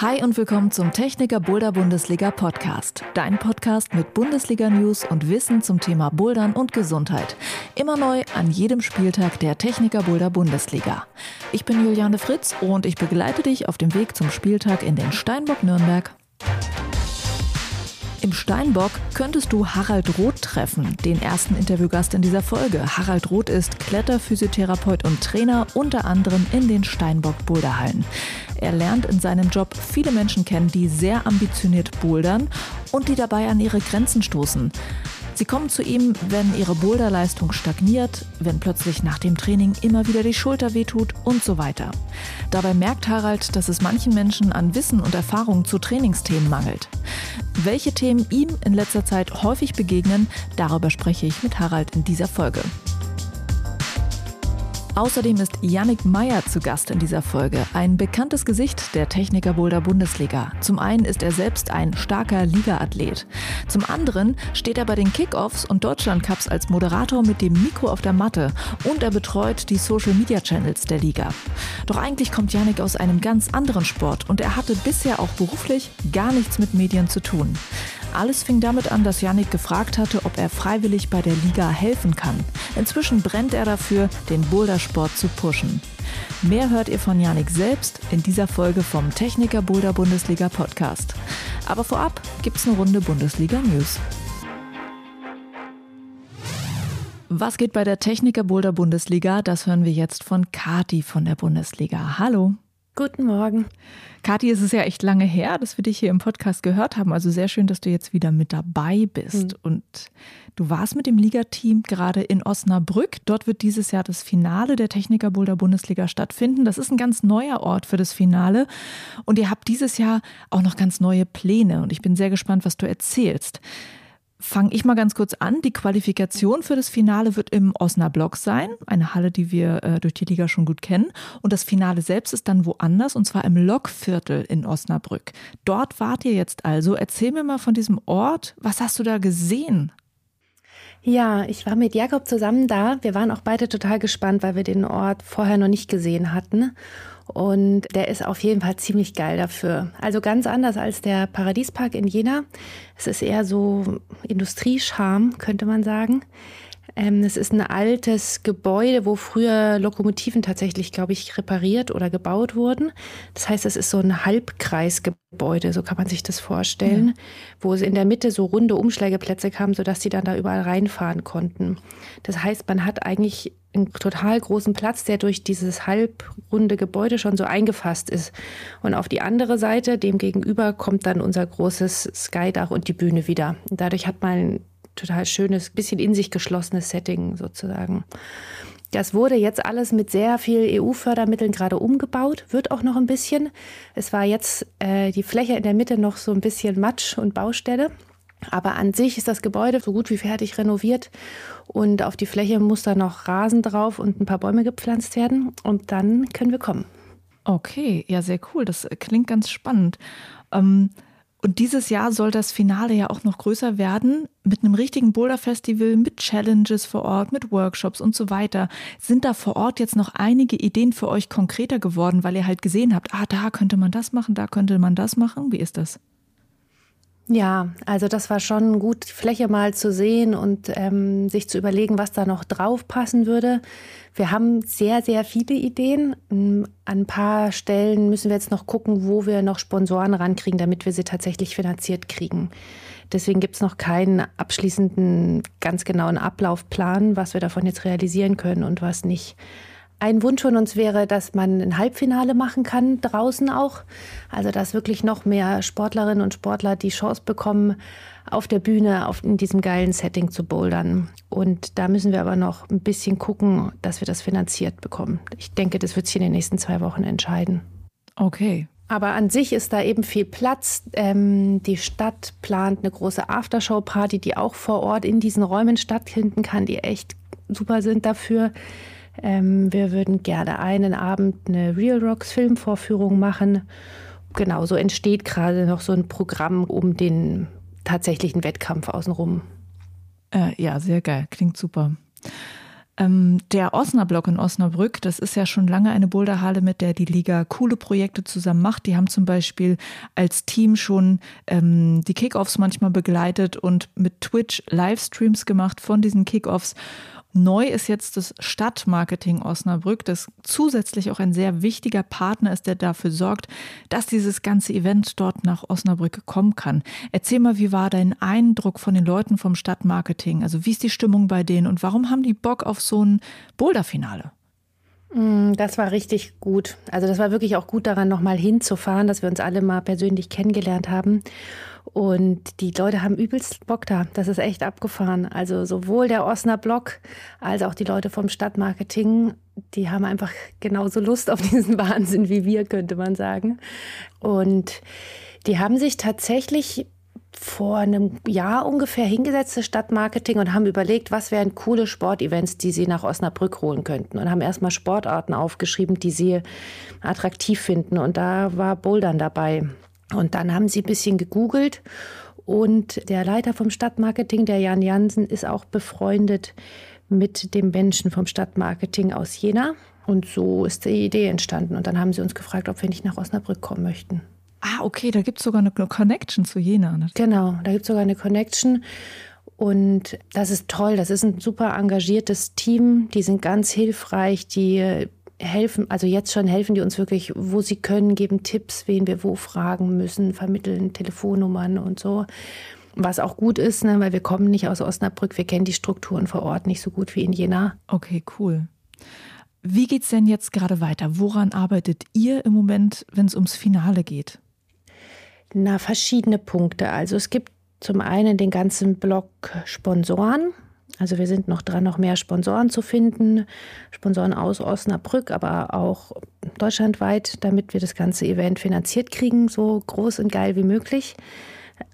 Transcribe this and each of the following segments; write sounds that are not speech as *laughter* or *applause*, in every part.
Hi und willkommen zum Techniker Boulder Bundesliga Podcast. Dein Podcast mit Bundesliga News und Wissen zum Thema Bouldern und Gesundheit. Immer neu an jedem Spieltag der Techniker Boulder Bundesliga. Ich bin Juliane Fritz und ich begleite dich auf dem Weg zum Spieltag in den Steinbock Nürnberg. Im Steinbock könntest du Harald Roth treffen, den ersten Interviewgast in dieser Folge. Harald Roth ist Kletterphysiotherapeut und Trainer unter anderem in den Steinbock Boulderhallen. Er lernt in seinem Job viele Menschen kennen, die sehr ambitioniert bouldern und die dabei an ihre Grenzen stoßen. Sie kommen zu ihm, wenn ihre Boulderleistung stagniert, wenn plötzlich nach dem Training immer wieder die Schulter wehtut und so weiter. Dabei merkt Harald, dass es manchen Menschen an Wissen und Erfahrung zu Trainingsthemen mangelt. Welche Themen ihm in letzter Zeit häufig begegnen, darüber spreche ich mit Harald in dieser Folge. Außerdem ist Yannick Meyer zu Gast in dieser Folge, ein bekanntes Gesicht der Techniker Boulder Bundesliga. Zum einen ist er selbst ein starker Liga-Athlet. Zum anderen steht er bei den Kickoffs und Deutschlandcups als Moderator mit dem Mikro auf der Matte und er betreut die Social Media Channels der Liga. Doch eigentlich kommt Yannick aus einem ganz anderen Sport und er hatte bisher auch beruflich gar nichts mit Medien zu tun. Alles fing damit an, dass Yannick gefragt hatte, ob er freiwillig bei der Liga helfen kann. Inzwischen brennt er dafür, den Bouldersport zu pushen. Mehr hört ihr von Yannick selbst in dieser Folge vom Techniker Boulder Bundesliga Podcast. Aber vorab gibt's eine Runde Bundesliga News. Was geht bei der Techniker Boulder Bundesliga? Das hören wir jetzt von Kati von der Bundesliga. Hallo. Guten Morgen. Kathi, es ist ja echt lange her, dass wir dich hier im Podcast gehört haben. Also sehr schön, dass du jetzt wieder mit dabei bist. Mhm. Und du warst mit dem Ligateam gerade in Osnabrück. Dort wird dieses Jahr das Finale der Techniker Boulder Bundesliga stattfinden. Das ist ein ganz neuer Ort für das Finale. Und ihr habt dieses Jahr auch noch ganz neue Pläne. Und ich bin sehr gespannt, was du erzählst fange ich mal ganz kurz an. Die Qualifikation für das Finale wird im Osnabrück sein, eine Halle, die wir äh, durch die Liga schon gut kennen. Und das Finale selbst ist dann woanders, und zwar im Lokviertel in Osnabrück. Dort wart ihr jetzt also. Erzähl mir mal von diesem Ort. Was hast du da gesehen? Ja, ich war mit Jakob zusammen da. Wir waren auch beide total gespannt, weil wir den Ort vorher noch nicht gesehen hatten. Und der ist auf jeden Fall ziemlich geil dafür. Also ganz anders als der Paradiespark in Jena. Es ist eher so Industriescharm, könnte man sagen. Ähm, es ist ein altes Gebäude, wo früher Lokomotiven tatsächlich, glaube ich, repariert oder gebaut wurden. Das heißt, es ist so ein Halbkreisgebäude, so kann man sich das vorstellen, ja. wo es in der Mitte so runde Umschlägeplätze kamen, sodass sie dann da überall reinfahren konnten. Das heißt, man hat eigentlich einen total großen Platz, der durch dieses halbrunde Gebäude schon so eingefasst ist. Und auf die andere Seite, dem gegenüber, kommt dann unser großes Skydach und die Bühne wieder. Und dadurch hat man ein total schönes, bisschen in sich geschlossenes Setting sozusagen. Das wurde jetzt alles mit sehr viel EU-Fördermitteln gerade umgebaut, wird auch noch ein bisschen. Es war jetzt äh, die Fläche in der Mitte noch so ein bisschen Matsch und Baustelle. Aber an sich ist das Gebäude so gut wie fertig renoviert und auf die Fläche muss da noch Rasen drauf und ein paar Bäume gepflanzt werden und dann können wir kommen. Okay, ja, sehr cool. Das klingt ganz spannend. Ähm, und dieses Jahr soll das Finale ja auch noch größer werden mit einem richtigen Boulder-Festival, mit Challenges vor Ort, mit Workshops und so weiter. Sind da vor Ort jetzt noch einige Ideen für euch konkreter geworden, weil ihr halt gesehen habt, ah, da könnte man das machen, da könnte man das machen? Wie ist das? Ja, also das war schon gut, die Fläche mal zu sehen und ähm, sich zu überlegen, was da noch drauf passen würde. Wir haben sehr, sehr viele Ideen. An ein paar Stellen müssen wir jetzt noch gucken, wo wir noch Sponsoren rankriegen, damit wir sie tatsächlich finanziert kriegen. Deswegen gibt es noch keinen abschließenden, ganz genauen Ablaufplan, was wir davon jetzt realisieren können und was nicht. Ein Wunsch von uns wäre, dass man ein Halbfinale machen kann, draußen auch. Also, dass wirklich noch mehr Sportlerinnen und Sportler die Chance bekommen, auf der Bühne auf, in diesem geilen Setting zu bouldern. Und da müssen wir aber noch ein bisschen gucken, dass wir das finanziert bekommen. Ich denke, das wird sich in den nächsten zwei Wochen entscheiden. Okay. Aber an sich ist da eben viel Platz. Ähm, die Stadt plant eine große Aftershow-Party, die auch vor Ort in diesen Räumen stattfinden kann, die echt super sind dafür. Ähm, wir würden gerne einen Abend eine Real Rocks Filmvorführung machen. Genau, so entsteht gerade noch so ein Programm um den tatsächlichen Wettkampf außenrum. Äh, ja, sehr geil. Klingt super. Ähm, der Osnabrück in Osnabrück, das ist ja schon lange eine Boulderhalle, mit der die Liga coole Projekte zusammen macht. Die haben zum Beispiel als Team schon ähm, die Kickoffs manchmal begleitet und mit Twitch Livestreams gemacht von diesen Kickoffs. Neu ist jetzt das Stadtmarketing Osnabrück, das zusätzlich auch ein sehr wichtiger Partner ist, der dafür sorgt, dass dieses ganze Event dort nach Osnabrück kommen kann. Erzähl mal, wie war dein Eindruck von den Leuten vom Stadtmarketing? Also wie ist die Stimmung bei denen und warum haben die Bock auf so ein Boulder-Finale? Mm, das war richtig gut. Also das war wirklich auch gut daran, nochmal hinzufahren, dass wir uns alle mal persönlich kennengelernt haben. Und die Leute haben übelst Bock da. Das ist echt abgefahren. Also sowohl der Osner Block als auch die Leute vom Stadtmarketing, die haben einfach genauso Lust auf diesen *laughs* Wahnsinn wie wir, könnte man sagen. Und die haben sich tatsächlich vor einem Jahr ungefähr hingesetzt, das Stadtmarketing, und haben überlegt, was wären coole Sportevents, die sie nach Osnabrück holen könnten. Und haben erstmal Sportarten aufgeschrieben, die sie attraktiv finden. Und da war Bouldern dabei. Und dann haben sie ein bisschen gegoogelt und der Leiter vom Stadtmarketing, der Jan Jansen, ist auch befreundet mit dem Menschen vom Stadtmarketing aus Jena. Und so ist die Idee entstanden. Und dann haben sie uns gefragt, ob wir nicht nach Osnabrück kommen möchten. Ah, okay, da gibt es sogar eine Connection zu Jena. Ne? Genau, da gibt es sogar eine Connection. Und das ist toll. Das ist ein super engagiertes Team. Die sind ganz hilfreich. Die helfen, also jetzt schon helfen die uns wirklich, wo sie können, geben Tipps, wen wir wo fragen müssen, vermitteln Telefonnummern und so. Was auch gut ist, ne, weil wir kommen nicht aus Osnabrück, wir kennen die Strukturen vor Ort nicht so gut wie in Jena. Okay, cool. Wie geht es denn jetzt gerade weiter? Woran arbeitet ihr im Moment, wenn es ums Finale geht? Na, verschiedene Punkte. Also es gibt zum einen den ganzen Block Sponsoren. Also wir sind noch dran, noch mehr Sponsoren zu finden, Sponsoren aus Osnabrück, aber auch deutschlandweit, damit wir das ganze Event finanziert kriegen, so groß und geil wie möglich.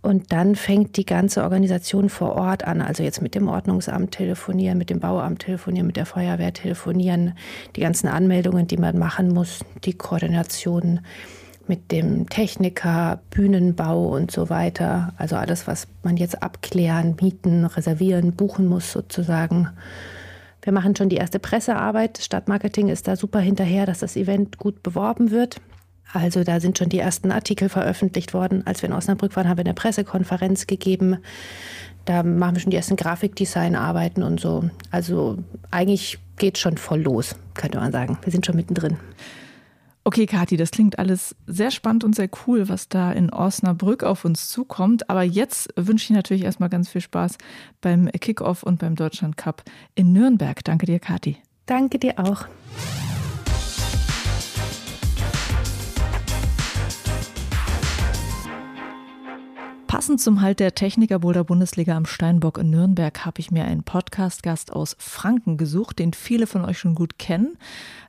Und dann fängt die ganze Organisation vor Ort an, also jetzt mit dem Ordnungsamt telefonieren, mit dem Bauamt telefonieren, mit der Feuerwehr telefonieren, die ganzen Anmeldungen, die man machen muss, die Koordination mit dem Techniker, Bühnenbau und so weiter. Also alles, was man jetzt abklären, mieten, reservieren, buchen muss sozusagen. Wir machen schon die erste Pressearbeit. Stadtmarketing ist da super hinterher, dass das Event gut beworben wird. Also da sind schon die ersten Artikel veröffentlicht worden. Als wir in Osnabrück waren, haben wir eine Pressekonferenz gegeben. Da machen wir schon die ersten Grafikdesignarbeiten und so. Also eigentlich geht schon voll los, könnte man sagen. Wir sind schon mittendrin. Okay, Kathi, das klingt alles sehr spannend und sehr cool, was da in Osnabrück auf uns zukommt. Aber jetzt wünsche ich natürlich erstmal ganz viel Spaß beim Kickoff und beim Deutschland Cup in Nürnberg. Danke dir, Kathi. Danke dir auch. Passend zum Halt der Technikerboulder Bundesliga am Steinbock in Nürnberg habe ich mir einen Podcast-Gast aus Franken gesucht, den viele von euch schon gut kennen,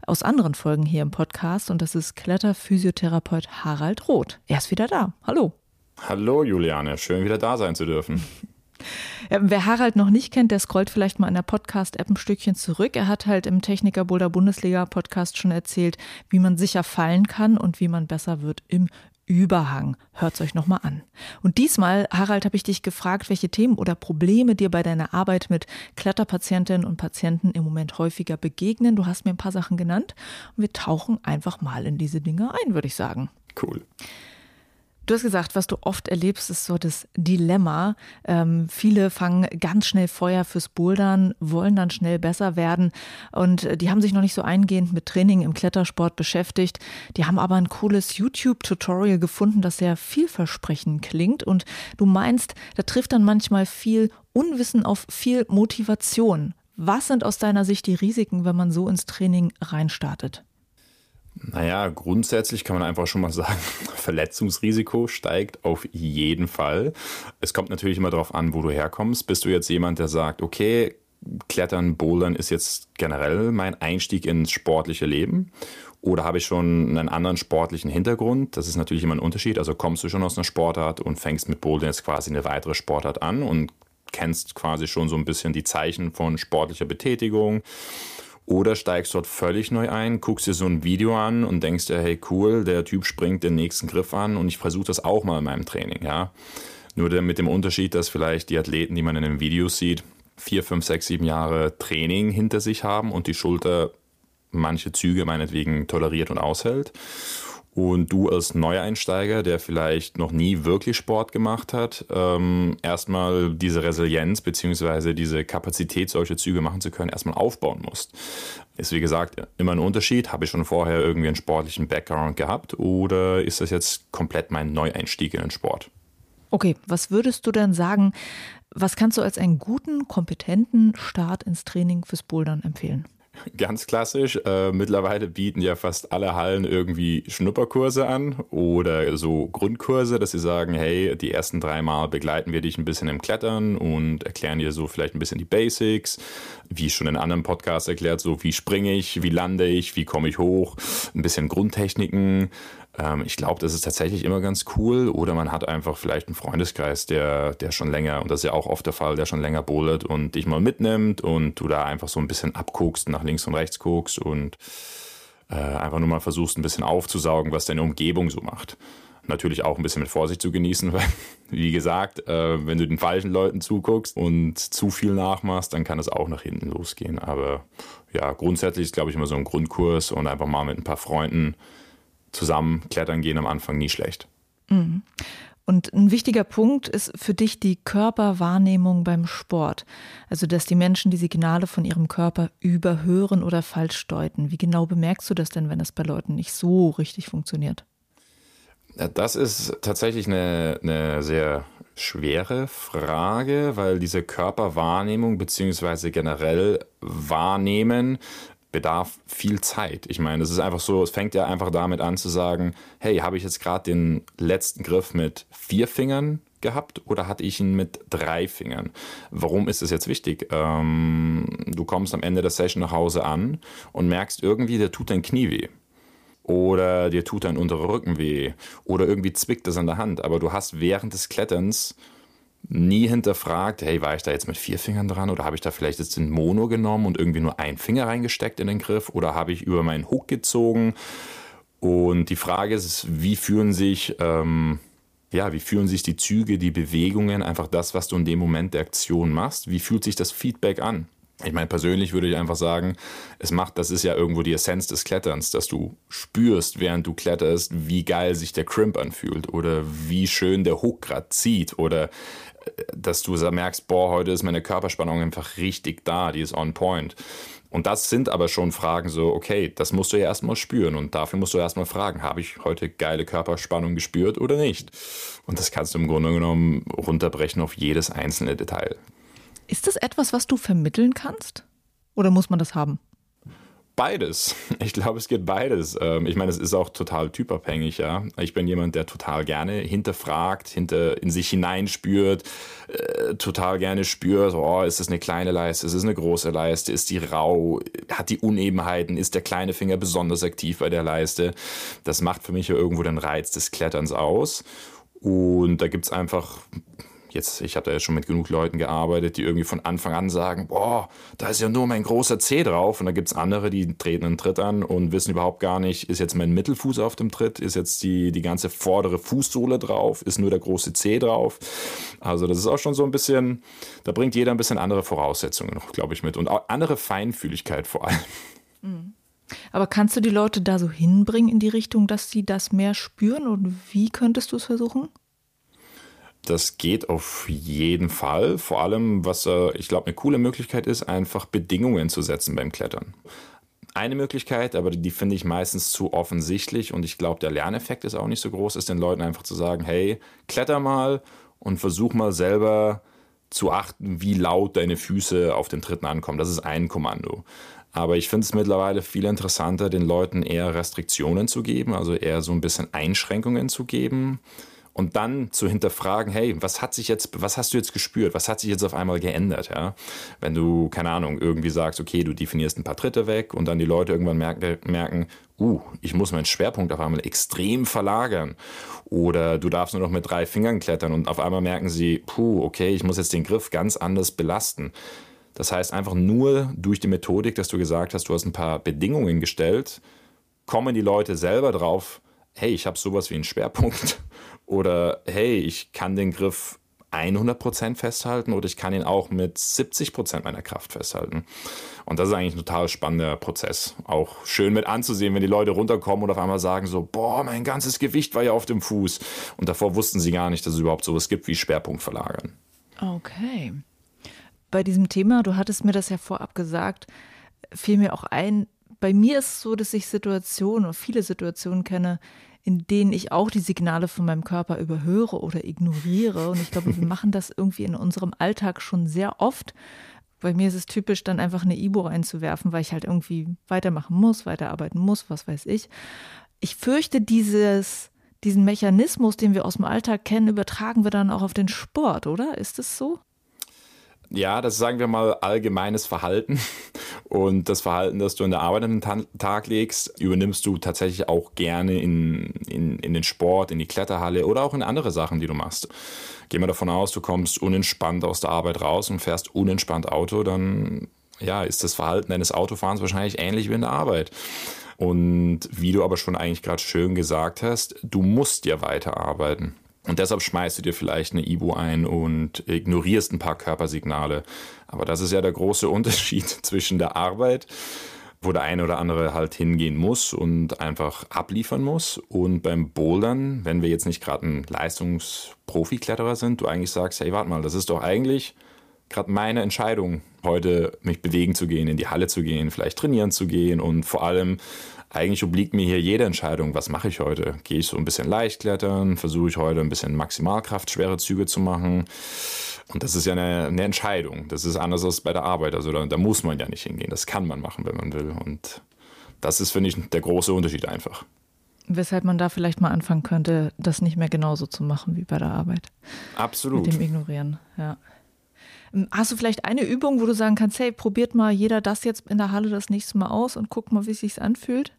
aus anderen Folgen hier im Podcast. Und das ist Kletterphysiotherapeut Harald Roth. Er ist wieder da. Hallo. Hallo Juliane, schön wieder da sein zu dürfen. *laughs* Wer Harald noch nicht kennt, der scrollt vielleicht mal in der Podcast-App ein Stückchen zurück. Er hat halt im Techniker Boulder Bundesliga Podcast schon erzählt, wie man sicher fallen kann und wie man besser wird im Überhang. Hört's euch nochmal an. Und diesmal, Harald, habe ich dich gefragt, welche Themen oder Probleme dir bei deiner Arbeit mit Kletterpatientinnen und Patienten im Moment häufiger begegnen. Du hast mir ein paar Sachen genannt und wir tauchen einfach mal in diese Dinge ein, würde ich sagen. Cool. Du hast gesagt, was du oft erlebst, ist so das Dilemma. Ähm, viele fangen ganz schnell Feuer fürs Bouldern, wollen dann schnell besser werden und äh, die haben sich noch nicht so eingehend mit Training im Klettersport beschäftigt. Die haben aber ein cooles YouTube-Tutorial gefunden, das sehr vielversprechend klingt und du meinst, da trifft dann manchmal viel Unwissen auf viel Motivation. Was sind aus deiner Sicht die Risiken, wenn man so ins Training reinstartet? Naja, grundsätzlich kann man einfach schon mal sagen, *laughs* Verletzungsrisiko steigt auf jeden Fall. Es kommt natürlich immer darauf an, wo du herkommst. Bist du jetzt jemand, der sagt, okay, Klettern, Bouldern ist jetzt generell mein Einstieg ins sportliche Leben? Oder habe ich schon einen anderen sportlichen Hintergrund? Das ist natürlich immer ein Unterschied. Also kommst du schon aus einer Sportart und fängst mit Bouldern jetzt quasi eine weitere Sportart an und kennst quasi schon so ein bisschen die Zeichen von sportlicher Betätigung oder steigst dort völlig neu ein, guckst dir so ein Video an und denkst dir, hey cool, der Typ springt den nächsten Griff an und ich versuche das auch mal in meinem Training, ja. Nur mit dem Unterschied, dass vielleicht die Athleten, die man in den Videos sieht, vier, fünf, sechs, sieben Jahre Training hinter sich haben und die Schulter manche Züge meinetwegen toleriert und aushält. Und du als Neueinsteiger, der vielleicht noch nie wirklich Sport gemacht hat, ähm, erstmal diese Resilienz bzw. diese Kapazität, solche Züge machen zu können, erstmal aufbauen musst. Ist wie gesagt immer ein Unterschied. Habe ich schon vorher irgendwie einen sportlichen Background gehabt oder ist das jetzt komplett mein Neueinstieg in den Sport? Okay, was würdest du denn sagen, was kannst du als einen guten, kompetenten Start ins Training fürs Bouldern empfehlen? *laughs* Ganz klassisch. Äh, mittlerweile bieten ja fast alle Hallen irgendwie Schnupperkurse an oder so Grundkurse, dass sie sagen, hey, die ersten drei Mal begleiten wir dich ein bisschen im Klettern und erklären dir so vielleicht ein bisschen die Basics, wie schon in anderen Podcasts erklärt, so wie springe ich, wie lande ich, wie komme ich hoch, ein bisschen Grundtechniken. Ähm, ich glaube, das ist tatsächlich immer ganz cool. Oder man hat einfach vielleicht einen Freundeskreis, der, der schon länger, und das ist ja auch oft der Fall, der schon länger bowlet und dich mal mitnimmt und du da einfach so ein bisschen abguckst, nach links und rechts guckst und äh, einfach nur mal versuchst, ein bisschen aufzusaugen, was deine Umgebung so macht. Natürlich auch ein bisschen mit Vorsicht zu genießen, *laughs* weil, wie gesagt, äh, wenn du den falschen Leuten zuguckst und zu viel nachmachst, dann kann es auch nach hinten losgehen. Aber ja, grundsätzlich ist, glaube ich, immer so ein Grundkurs und einfach mal mit ein paar Freunden zusammen klettern gehen am Anfang nie schlecht. Mhm. Und ein wichtiger Punkt ist für dich die Körperwahrnehmung beim Sport. Also, dass die Menschen die Signale von ihrem Körper überhören oder falsch deuten. Wie genau bemerkst du das denn, wenn das bei Leuten nicht so richtig funktioniert? Das ist tatsächlich eine, eine sehr schwere Frage, weil diese Körperwahrnehmung beziehungsweise generell Wahrnehmen bedarf viel Zeit. Ich meine, es ist einfach so, es fängt ja einfach damit an zu sagen, hey, habe ich jetzt gerade den letzten Griff mit vier Fingern gehabt oder hatte ich ihn mit drei Fingern? Warum ist das jetzt wichtig? Ähm, du kommst am Ende der Session nach Hause an und merkst irgendwie, der tut dein Knie weh. Oder dir tut dein unterer Rücken weh. Oder irgendwie zwickt es an der Hand. Aber du hast während des Kletterns nie hinterfragt, hey, war ich da jetzt mit vier Fingern dran oder habe ich da vielleicht jetzt den Mono genommen und irgendwie nur einen Finger reingesteckt in den Griff oder habe ich über meinen Hook gezogen? Und die Frage ist, wie fühlen sich, ähm, ja, wie fühlen sich die Züge, die Bewegungen, einfach das, was du in dem Moment der Aktion machst? Wie fühlt sich das Feedback an? Ich meine, persönlich würde ich einfach sagen, es macht, das ist ja irgendwo die Essenz des Kletterns, dass du spürst, während du kletterst, wie geil sich der Crimp anfühlt oder wie schön der Hook gerade zieht oder äh, dass du merkst, boah, heute ist meine Körperspannung einfach richtig da, die ist on point. Und das sind aber schon Fragen so, okay, das musst du ja erstmal spüren und dafür musst du erstmal fragen, habe ich heute geile Körperspannung gespürt oder nicht? Und das kannst du im Grunde genommen runterbrechen auf jedes einzelne Detail. Ist das etwas, was du vermitteln kannst? Oder muss man das haben? Beides. *laughs* Ich glaube, es geht beides. Ähm, ich meine, es ist auch total typabhängig, ja. Ich bin jemand, der total gerne hinterfragt, hinter in sich hineinspürt, äh, total gerne spürt, oh, ist es eine kleine Leiste, ist es eine große Leiste, ist die rau, hat die Unebenheiten, ist der kleine Finger besonders aktiv bei der Leiste. Das macht für mich ja irgendwo den Reiz des Kletterns aus. Und da gibt es einfach jetzt, ich habe da ja schon mit genug Leuten gearbeitet, die irgendwie von Anfang an sagen, boah, da ist ja nur mein großer C drauf. Und da gibt es andere, die treten einen Tritt an und wissen überhaupt gar nicht, ist jetzt mein Mittelfuß auf dem Tritt, ist jetzt die, die ganze vordere Fußsohle drauf, ist nur der große C drauf. Also das ist auch schon so ein bisschen, da bringt jeder ein bisschen andere Voraussetzungen, glaube ich, mit. Und auch andere Feinfühligkeit vor allem. Mhm. Aber kannst du die Leute da so hinbringen in die Richtung, dass sie das mehr spüren? Und wie könntest du es versuchen? Das geht auf jeden Fall. Vor allem, was äh, ich glaube, eine coole Möglichkeit ist, einfach Bedingungen zu setzen beim Klettern. Eine Möglichkeit, aber die finde ich meistens zu offensichtlich und ich glaube, der Lerneffekt ist auch nicht so groß, ist den Leuten einfach zu sagen, hey, kletter mal und versuch mal selber zu achten, wie laut deine Füße auf den Tritten ankommen. Das ist ein Kommando. Aber ich finde es mittlerweile viel interessanter, den Leuten eher Restriktionen zu geben, also eher so ein bisschen Einschränkungen zu geben und dann zu hinterfragen, hey, was hat sich jetzt, was hast du jetzt gespürt? Was hat sich jetzt auf einmal geändert? Ja? Wenn du, keine Ahnung, irgendwie sagst, okay, du definierst ein paar Tritte weg und dann die Leute irgendwann merken, merken uh, ich muss meinen Schwerpunkt auf einmal extrem verlagern. Oder du darfst nur noch mit drei Fingern klettern und auf einmal merken sie, puh, okay, ich muss jetzt den Griff ganz anders belasten. Das heißt, einfach nur durch die Methodik, dass du gesagt hast, du hast ein paar Bedingungen gestellt, kommen die Leute selber drauf, hey, ich habe sowas wie einen Schwerpunkt oder hey, ich kann den Griff 100% festhalten oder ich kann ihn auch mit 70% meiner Kraft festhalten. Und das ist eigentlich ein total spannender Prozess. Auch schön mit anzusehen, wenn die Leute runterkommen und auf einmal sagen so, boah, mein ganzes Gewicht war ja auf dem Fuß. Und davor wussten sie gar nicht, dass es überhaupt sowas gibt wie Schwerpunkt verlagern. Okay. Bei diesem Thema, du hattest mir das ja vorab gesagt, fiel mir auch ein, bei mir ist es so, dass ich Situationen viele Situationen kenne, in denen ich auch die Signale von meinem Körper überhöre oder ignoriere. Und ich glaube, wir *laughs* machen das irgendwie in unserem Alltag schon sehr oft. Bei mir ist es typisch, dann einfach eine Ibo reinzuwerfen, weil ich halt irgendwie weitermachen muss, weiterarbeiten muss, was weiß ich. Ich fürchte, dieses, diesen Mechanismus, den wir aus dem Alltag kennen, übertragen wir dann auch auf den Sport, oder? Ist es so? Ja, das ist, sagen wir mal, allgemeines Verhalten. *laughs* Und das Verhalten, das du in der Arbeit an den Tag legst, übernimmst du tatsächlich auch gerne in, in, in den Sport, in die Kletterhalle oder auch in andere Sachen, die du machst. Gehen wir davon aus, du kommst unentspannt aus der Arbeit raus und fährst unentspannt Auto, dann ja, ist das Verhalten deines Autofahrens wahrscheinlich ähnlich wie in der Arbeit. Und wie du aber schon eigentlich gerade schön gesagt hast, du musst ja weiterarbeiten. Und deshalb schmeißt du dir vielleicht eine Ibu ein und ignorierst ein paar Körpersignale. Aber das ist ja der große *laughs* Unterschied zwischen der Arbeit, wo der eine oder andere halt hingehen muss und einfach abliefern muss. Und beim Bouldern, wenn wir jetzt nicht gerade ein Leistungsprofikletterer sind, du eigentlich sagst, hey, warte mal, das ist doch eigentlich gerade meine Entscheidung, heute mich bewegen zu gehen, in die Halle zu gehen, vielleicht trainieren zu gehen und vor allem eigentlich obliegt mir hier jede Entscheidung, was mache ich heute? Gehe ich so ein bisschen leicht klettern? Versuche ich heute ein bisschen Maximalkraft, schwere Züge zu machen? Und das ist ja eine, eine Entscheidung. Das ist anders als bei der Arbeit. Also da, da, muss man ja nicht hingehen. Das kann man machen, wenn man will. Und das ist, finde ich, der große Unterschied einfach. Weshalb man da vielleicht mal anfangen könnte, das nicht mehr genauso zu machen wie bei der Arbeit. Absolut. Mit dem Ignorieren, ja. Hast du vielleicht eine Übung, wo du sagen kannst, hey, probiert mal jeder das jetzt in der Halle das nächste Mal aus und guckt mal, wie es sich anfühlt?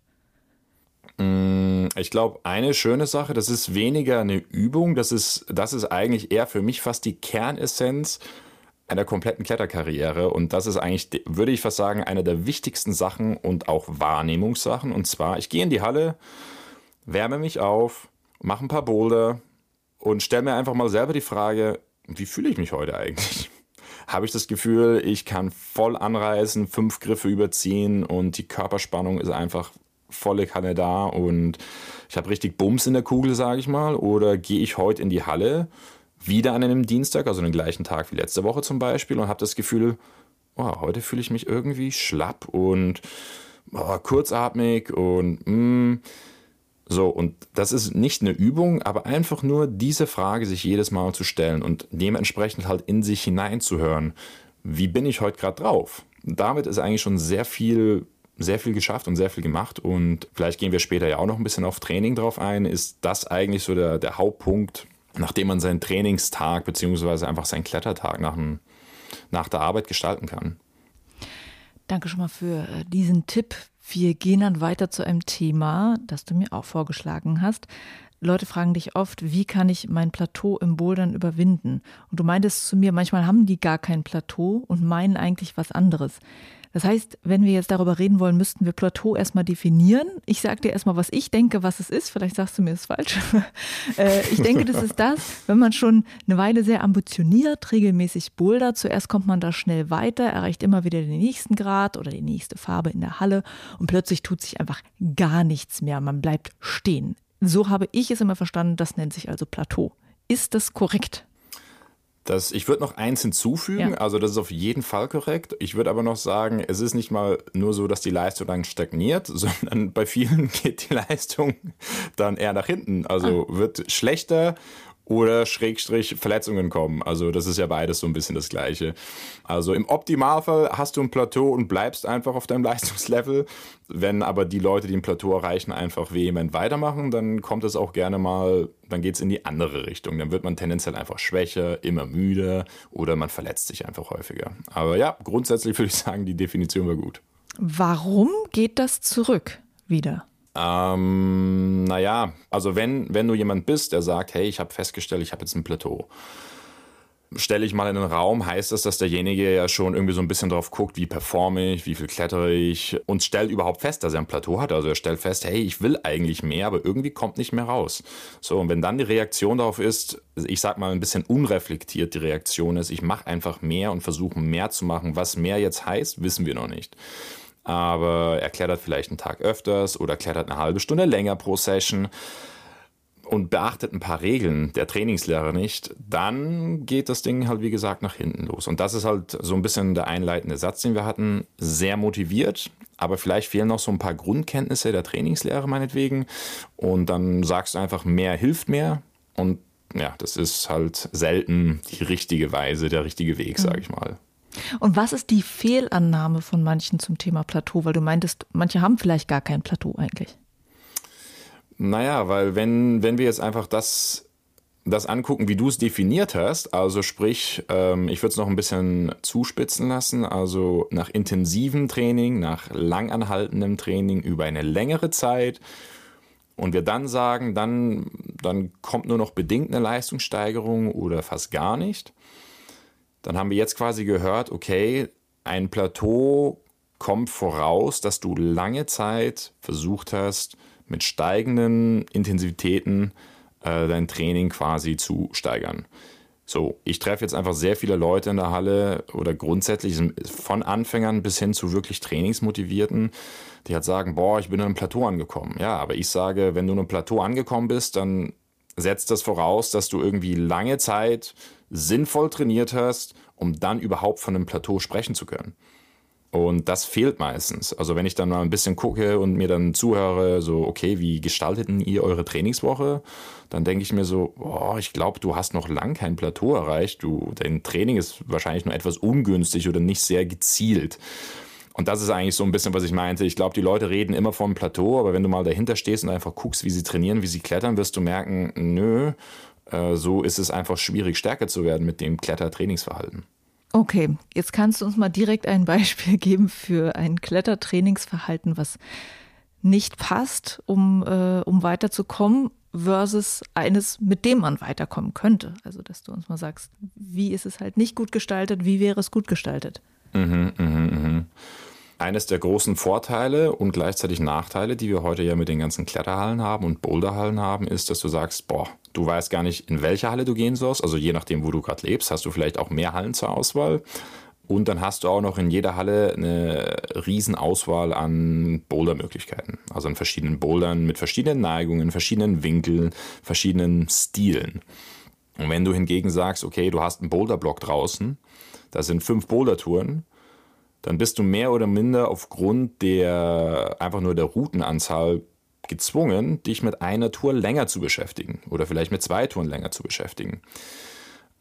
Mm, ich glaube, eine schöne Sache, das ist weniger eine Übung, das ist, das ist eigentlich eher für mich fast die Kernessenz einer kompletten Kletterkarriere. Und das ist eigentlich, würde ich fast sagen, eine der wichtigsten Sachen und auch Wahrnehmungssachen. Und zwar, ich gehe in die Halle, wärme mich auf, mache ein paar Boulder und stelle mir einfach mal selber die Frage, wie fühle ich mich heute eigentlich? Habe ich das Gefühl, ich kann voll anreißen, fünf Griffe überziehen und die Körperspannung ist einfach volle Kanne da und ich habe richtig Bums in der Kugel, sage ich mal, oder gehe ich heute in die Halle wieder an einem Dienstag, also den gleichen Tag wie letzte Woche zum Beispiel und habe das Gefühl, oh, heute fühle ich mich irgendwie schlapp und oh, kurzatmig und mm, so, und das ist nicht eine Übung, aber einfach nur diese Frage sich jedes Mal zu stellen und dementsprechend halt in sich hineinzuhören. Wie bin ich heute gerade drauf? Damit ist eigentlich schon sehr viel sehr viel geschafft und sehr viel gemacht und vielleicht gehen wir später ja auch noch ein bisschen auf Training drauf ein. Ist das eigentlich so der, der Hauptpunkt, nachdem man seinen Trainingstag beziehungsweise einfach seinen Klettertag nach, nach der Arbeit gestalten kann? Danke schon mal für äh, diesen Tipp. Wir gehen dann weiter zu einem Thema, das du mir auch vorgeschlagen hast. Leute fragen dich oft, wie kann ich mein Plateau im Bouldern überwinden? Und du meintest zu mir, manchmal haben die gar kein Plateau und meinen eigentlich was anderes. Das heißt, wenn wir jetzt darüber reden wollen, müssten wir Plateau erstmal definieren. Ich sage dir erstmal, was ich denke, was es ist. Vielleicht sagst du mir, es ist falsch. *laughs* Äh, ich denke, das ist das, wenn man schon eine Weile sehr ambitioniert, regelmäßig bouldert. Zuerst kommt man da schnell weiter, erreicht immer wieder den nächsten Grad oder die nächste Farbe in der Halle und plötzlich tut sich einfach gar nichts mehr. Man bleibt stehen. So habe ich es immer verstanden. Das nennt sich also Plateau. Ist das korrekt? Das, ich würde noch eins hinzufügen, ja. also das ist auf jeden Fall korrekt. Ich würde aber noch sagen, es ist nicht mal nur so, dass die Leistung dann stagniert, *laughs* sondern bei vielen geht die Leistung dann eher nach hinten. Also ah. wird schlechter oder Schrägstrich Verletzungen kommen. Also das ist ja beides so ein bisschen das Gleiche. Also im Optimalfall hast du ein Plateau und bleibst einfach auf deinem *laughs* Leistungslevel. Wenn aber die Leute, die ein Plateau erreichen, einfach vehement weitermachen, dann kommt es auch gerne mal, dann geht es in die andere Richtung. Dann wird man tendenziell einfach schwächer, immer müder oder man verletzt sich einfach häufiger. Aber ja, grundsätzlich *laughs* würde ich sagen, die Definition war gut. Warum geht das zurück wieder? Ähm, naja, also wenn, wenn du jemand bist, der sagt, hey, ich habe festgestellt, ich habe jetzt ein Plateau. stelle ich mal in den Raum, heißt das, dass derjenige ja schon irgendwie so ein bisschen drauf guckt, wie performe ich, wie viel klettere ich und stellt überhaupt fest, dass er ein Plateau hat. Also er stellt fest, hey, ich will eigentlich mehr, aber irgendwie kommt nicht mehr raus. So, und wenn dann die Reaktion darauf ist, ich sag mal ein bisschen unreflektiert die Reaktion ist, ich mache einfach mehr und versuche mehr zu machen. Was mehr jetzt heißt, wissen wir noch nicht aber er klettert vielleicht einen Tag öfters oder klettert eine halbe Stunde länger pro Session und beachtet ein paar Regeln der Trainingslehre nicht, dann geht das Ding halt wie gesagt nach hinten los. Und das ist halt so ein bisschen der einleitende Satz, den wir hatten. Sehr motiviert, aber vielleicht fehlen noch so ein paar Grundkenntnisse der Trainingslehre meinetwegen. Und dann sagst du einfach, mehr hilft mehr. Und ja, das ist halt selten die richtige Weise, der richtige Weg, sage ich mal. Und was ist die Fehlannahme von manchen zum Thema Plateau? Weil du meintest, manche haben vielleicht gar kein Plateau eigentlich. Naja, weil wenn, wenn wir jetzt einfach das, das angucken, wie du es definiert hast, also sprich, ähm, ich würde es noch ein bisschen zuspitzen lassen, also nach intensivem Training, nach langanhaltendem Training über eine längere Zeit und wir dann sagen, dann, dann kommt nur noch bedingt eine Leistungssteigerung oder fast gar nicht, dann haben wir jetzt quasi gehört, okay, ein Plateau kommt voraus, dass du lange Zeit versucht hast, mit steigenden Intensitäten äh, dein Training quasi zu steigern. So, ich treffe jetzt einfach sehr viele Leute in der Halle oder grundsätzlich von Anfängern bis hin zu wirklich Trainingsmotivierten, die halt sagen, boah, ich bin an einem Plateau angekommen. Ja, aber ich sage, wenn du an einem Plateau angekommen bist, dann setzt das voraus, dass du irgendwie lange Zeit sinnvoll trainiert hast, um dann überhaupt von einem Plateau sprechen zu können. Und das fehlt meistens. Also wenn ich dann mal ein bisschen gucke und mir dann zuhöre, so, okay, wie gestalteten ihr eure Trainingswoche? Dann denke ich mir so, boah, ich glaube, du hast noch lang kein Plateau erreicht. Du, dein Training ist wahrscheinlich nur etwas ungünstig oder nicht sehr gezielt. Und das ist eigentlich so ein bisschen, was ich meinte. Ich glaube, die Leute reden immer vom Plateau, aber wenn du mal dahinter stehst und einfach guckst, wie sie trainieren, wie sie klettern, wirst du merken, nö, so ist es einfach schwierig, stärker zu werden mit dem Klettertrainingsverhalten. Okay, jetzt kannst du uns mal direkt ein *laughs* Beispiel geben für ein Klettertrainingsverhalten, was nicht passt, um, äh, um weiterzukommen, versus eines, mit dem man weiterkommen könnte. Also, dass du uns mal sagst, wie ist es halt nicht gut gestaltet, wie wäre es gut gestaltet? Mhm, mh, mh eines der großen Vorteile und gleichzeitig Nachteile, die wir heute ja mit den ganzen Kletterhallen haben und Boulderhallen haben, ist, dass du sagst, boah, du weißt gar nicht, in welche Halle du gehen sollst. Also je nachdem, wo du gerade lebst, hast du vielleicht auch mehr Hallen zur Auswahl. Und dann hast du auch noch in jeder Halle eine Riesenauswahl an Bouldermöglichkeiten. Also an verschiedenen Bouldern mit verschiedenen Neigungen, verschiedenen Winkeln, verschiedenen Stilen. Und wenn du hingegen sagst, okay, du hast einen Boulderblock draußen, da sind fünf Bouldertouren dann bist du mehr oder minder aufgrund der einfach nur der Routenanzahl gezwungen, dich mit einer Tour länger zu beschäftigen oder vielleicht mit zwei Touren länger zu beschäftigen.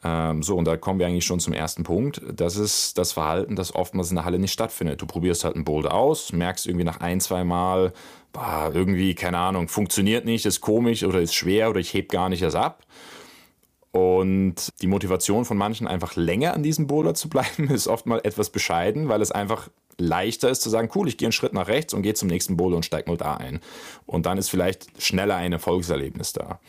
Ähm, so, und da kommen wir eigentlich schon zum ersten Punkt. Das ist das Verhalten, das oftmals in der Halle nicht stattfindet. Du probierst halt einen Boulder aus, merkst irgendwie nach ein, zwei Mal, boah, irgendwie, keine Ahnung, funktioniert nicht, ist komisch oder ist schwer oder ich heb gar nicht erst ab. Und die Motivation von manchen, einfach länger an diesem Boulder zu bleiben, *laughs* ist oft mal etwas bescheiden, weil es einfach leichter ist zu sagen, cool, ich gehe einen Schritt nach rechts und gehe zum nächsten Boulder und steige mal da ein. Und dann ist vielleicht schneller ein Erfolgserlebnis da.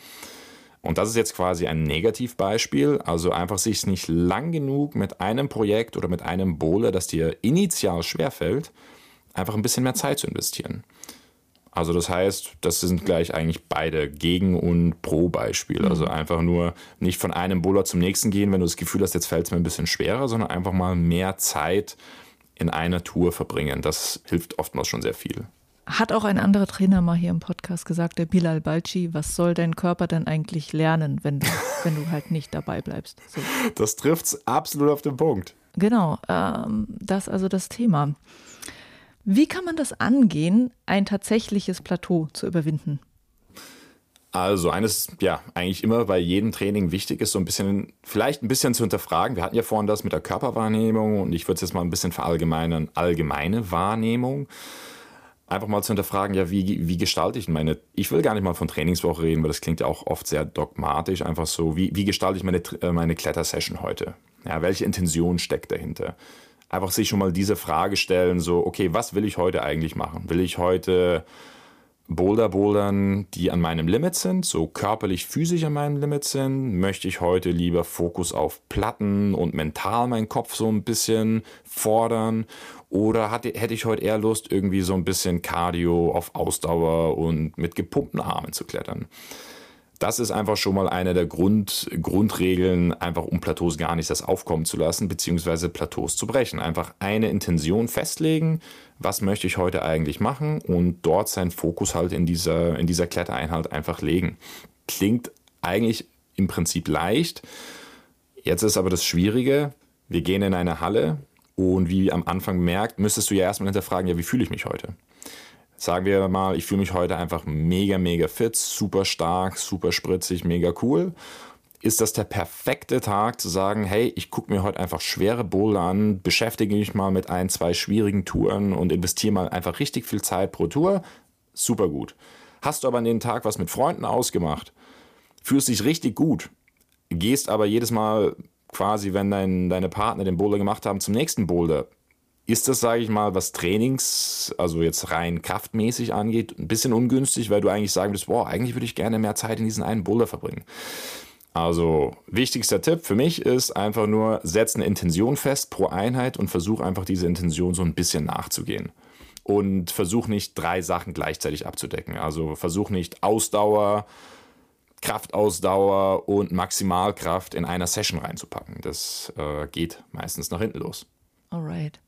Und das ist jetzt quasi ein Negativbeispiel, also einfach sich nicht lang genug mit einem Projekt oder mit einem Boulder, das dir initial schwerfällt, einfach ein bisschen mehr Zeit zu investieren. Also das heißt, das sind gleich eigentlich beide Gegen- und Pro-Beispiele. Also mhm. einfach nur nicht von einem Bowler zum nächsten gehen, wenn du das Gefühl hast, jetzt fällt es mir ein bisschen schwerer, sondern einfach mal mehr Zeit in einer Tour verbringen. Das hilft oftmals schon sehr viel. Hat auch ein anderer Trainer mal hier im Podcast gesagt, der Bilal Balci, was soll dein Körper denn eigentlich lernen, wenn du, *laughs* wenn du halt nicht dabei bleibst? So. Das trifft es absolut auf den Punkt. Genau, ähm, das also das Thema. Wie kann man das angehen, ein tatsächliches Plateau zu überwinden? Also eines, ja, eigentlich immer bei jedem Training wichtig ist, so ein bisschen, vielleicht ein bisschen zu hinterfragen. Wir hatten ja vorhin das mit der Körperwahrnehmung und ich würde es jetzt mal ein bisschen verallgemeinern, allgemeine Wahrnehmung. Einfach mal zu hinterfragen, ja, wie, wie gestalte ich meine, ich will gar nicht mal von Trainingswoche reden, weil das klingt ja auch oft sehr dogmatisch, einfach so, wie, wie gestalte ich meine, äh, meine Klettersession heute? Ja, welche Intention steckt dahinter? Einfach sich schon mal diese Frage stellen, so, okay, was will ich heute eigentlich machen? Will ich heute Boulder bouldern, die an meinem Limit sind, so körperlich, physisch an meinem Limit sind? Möchte ich heute lieber Fokus auf Platten und mental meinen Kopf so ein bisschen fordern? Oder hatte, hätte ich heute eher Lust, irgendwie so ein bisschen Cardio auf Ausdauer und mit gepumpten Armen zu klettern? Das ist einfach schon mal eine der Grund, Grundregeln, einfach um Plateaus gar nicht das aufkommen zu lassen, beziehungsweise Plateaus zu brechen. Einfach eine Intention festlegen, was möchte ich heute eigentlich machen und dort seinen Fokus halt in dieser, in dieser Klettereinheit einfach legen. Klingt eigentlich im Prinzip leicht. Jetzt ist aber das Schwierige, wir gehen in eine Halle und wie am Anfang merkt, müsstest du ja erstmal hinterfragen, ja, wie fühle ich mich heute? Sagen wir mal, ich fühle mich heute einfach mega, mega fit, super stark, super spritzig, mega cool. Ist das der perfekte Tag zu sagen, hey, ich gucke mir heute einfach schwere Boulder an, beschäftige mich mal mit ein, zwei schwierigen Touren und investiere mal einfach richtig viel Zeit pro Tour? Super gut. Hast du aber an den Tag was mit Freunden ausgemacht, fühlst dich richtig gut, gehst aber jedes Mal quasi, wenn dein, deine Partner den Boulder gemacht haben, zum nächsten Boulder, ist das, sage ich mal, was Trainings, also jetzt rein kraftmäßig angeht, ein bisschen ungünstig, weil du eigentlich sagen würdest, boah, eigentlich würde ich gerne mehr Zeit in diesen einen Boulder verbringen. Also wichtigster Tipp für mich ist einfach nur, setz eine Intention fest pro Einheit und versuch einfach diese Intention so ein bisschen nachzugehen. Und versuch nicht drei Sachen gleichzeitig abzudecken. Also versuch nicht Ausdauer, Kraftausdauer und Maximalkraft in einer Session reinzupacken. Das äh, geht meistens nach hinten los. Alright.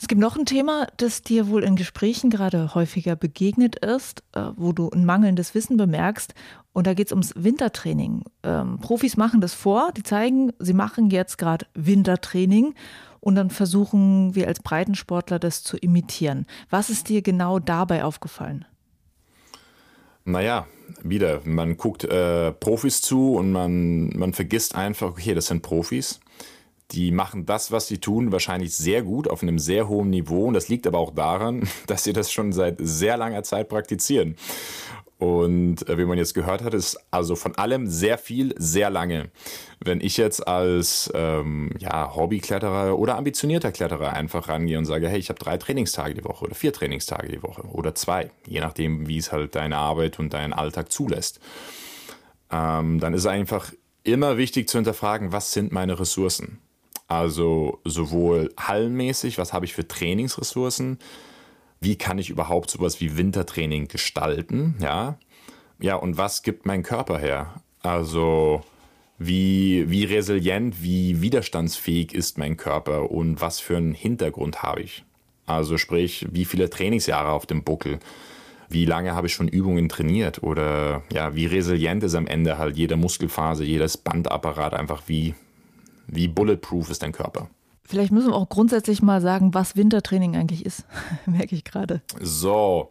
Es gibt noch ein Thema, das dir wohl in Gesprächen gerade häufiger begegnet ist, äh, wo du ein mangelndes Wissen bemerkst. Und da geht es ums Wintertraining. Ähm, Profis machen das vor, die zeigen, sie machen jetzt gerade Wintertraining und dann versuchen wir als Breitensportler das zu imitieren. Was ist dir genau dabei aufgefallen? Naja, wieder, man guckt äh, Profis zu und man, man vergisst einfach, okay, das sind Profis die machen das, was sie tun, wahrscheinlich sehr gut auf einem sehr hohen Niveau. Und das liegt aber auch daran, *laughs* dass sie das schon seit sehr langer Zeit praktizieren. Und äh, wie man jetzt gehört hat, ist also von allem sehr viel, sehr lange. Wenn ich jetzt als ähm, ja, Hobbykletterer oder ambitionierter Kletterer einfach rangehe und sage, hey, ich habe drei Trainingstage die Woche oder vier Trainingstage die Woche oder zwei, je nachdem, wie es halt deine Arbeit und dein Alltag zulässt, ähm, dann ist einfach immer wichtig zu hinterfragen, was sind meine Ressourcen? Also sowohl hallenmäßig, was habe ich für Trainingsressourcen, wie kann ich überhaupt sowas wie Wintertraining gestalten, ja? Ja, und was gibt mein Körper her? Also wie, wie resilient, wie widerstandsfähig ist mein Körper und was für einen Hintergrund habe ich? Also sprich, wie viele Trainingsjahre auf dem Buckel? Wie lange habe ich schon Übungen trainiert? Oder ja, wie resilient ist am Ende halt jede Muskelphase, jedes Bandapparat einfach wie, wie bulletproof ist dein Körper? Vielleicht müssen wir auch grundsätzlich mal sagen, was Wintertraining eigentlich ist. *laughs* Merke ich gerade. So,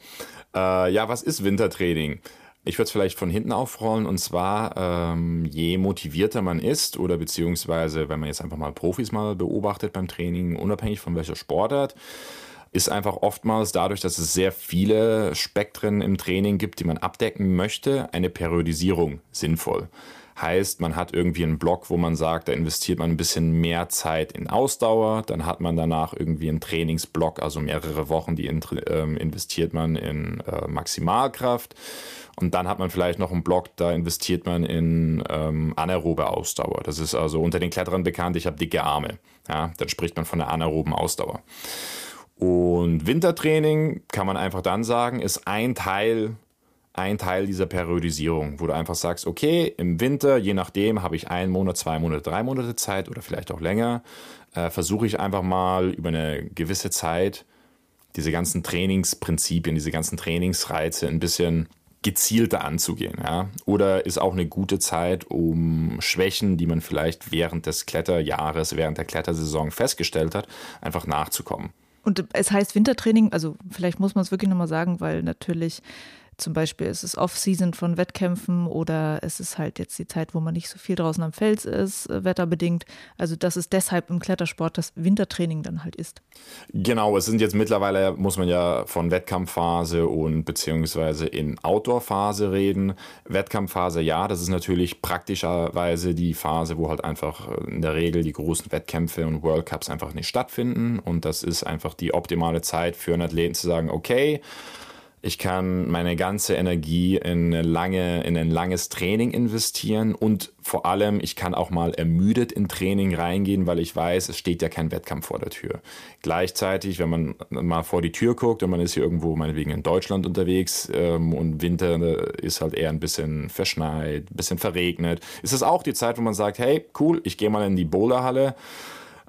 äh, ja, was ist Wintertraining? Ich würde es vielleicht von hinten aufrollen und zwar, ähm, je motivierter man ist oder beziehungsweise, wenn man jetzt einfach mal Profis mal beobachtet beim Training, unabhängig von welcher Sportart, ist einfach oftmals dadurch, dass es sehr viele Spektren im Training gibt, die man abdecken möchte, eine Periodisierung sinnvoll. Heißt, man hat irgendwie einen Block, wo man sagt, da investiert man ein bisschen mehr Zeit in Ausdauer. Dann hat man danach irgendwie einen Trainingsblock, also mehrere Wochen, die in, ähm, investiert man in äh, Maximalkraft. Und dann hat man vielleicht noch einen Block, da investiert man in ähm, anaerobe Ausdauer. Das ist also unter den Kletterern bekannt, ich habe dicke Arme. Ja, dann spricht man von der anaeroben Ausdauer. Und Wintertraining kann man einfach dann sagen, ist ein Teil ein Teil dieser Periodisierung, wo du einfach sagst, okay, im Winter, je nachdem, habe ich einen Monat, zwei Monate, drei Monate Zeit oder vielleicht auch länger, äh, versuche ich einfach mal über eine gewisse Zeit diese ganzen Trainingsprinzipien, diese ganzen Trainingsreize ein bisschen gezielter anzugehen. Ja? Oder ist auch eine gute Zeit, um Schwächen, die man vielleicht während des Kletterjahres, während der Klettersaison festgestellt hat, einfach nachzukommen. Und es heißt Wintertraining, also vielleicht muss man es wirklich nochmal sagen, weil natürlich zum Beispiel ist es Off-Season von Wettkämpfen oder es ist halt jetzt die Zeit, wo man nicht so viel draußen am Fels ist, äh, wetterbedingt. Also dass es deshalb im Klettersport das Wintertraining dann halt ist. Genau, es sind jetzt mittlerweile, muss man ja von Wettkampfphase und beziehungsweise in Outdoor-Phase reden. Wettkampfphase, ja, das ist natürlich praktischerweise die Phase, wo halt einfach in der Regel die großen Wettkämpfe und World Cups einfach nicht stattfinden. Und das ist einfach die optimale Zeit für einen Athleten zu sagen, okay, Ich kann meine ganze Energie in, eine lange, in ein langes Training investieren und vor allem, ich kann auch mal ermüdet in Training reingehen, weil ich weiß, es steht ja kein Wettkampf vor der Tür. Gleichzeitig, wenn man mal vor die Tür guckt und man ist hier irgendwo meinetwegen in Deutschland unterwegs ähm, und Winter ist halt eher ein bisschen verschneit, ein bisschen verregnet, ist es auch die Zeit, wo man sagt, hey, cool, ich gehe mal in die Boulderhalle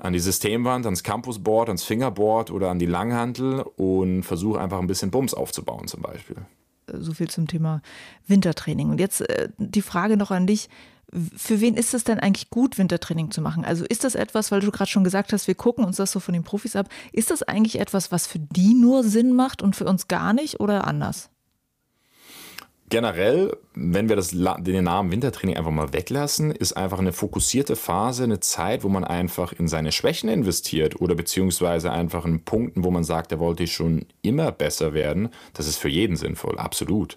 an die Systemwand, ans Campusboard, ans Fingerboard oder an die Langhantel und versuche einfach ein bisschen Bums aufzubauen zum Beispiel. So viel zum Thema Wintertraining. Und jetzt äh, die Frage noch an dich. Für wen ist es denn eigentlich gut, Wintertraining zu machen? Also ist das etwas, weil du gerade schon gesagt hast, wir gucken uns das so von den Profis ab, ist das eigentlich etwas, was für die nur Sinn macht und für uns gar nicht oder anders? Generell, wenn wir das, den Namen Wintertraining einfach mal weglassen, ist einfach eine fokussierte Phase, eine Zeit, wo man einfach in seine Schwächen investiert oder beziehungsweise einfach in Punkten, wo man sagt, da wollte ich schon immer besser werden. Das ist für jeden sinnvoll, absolut.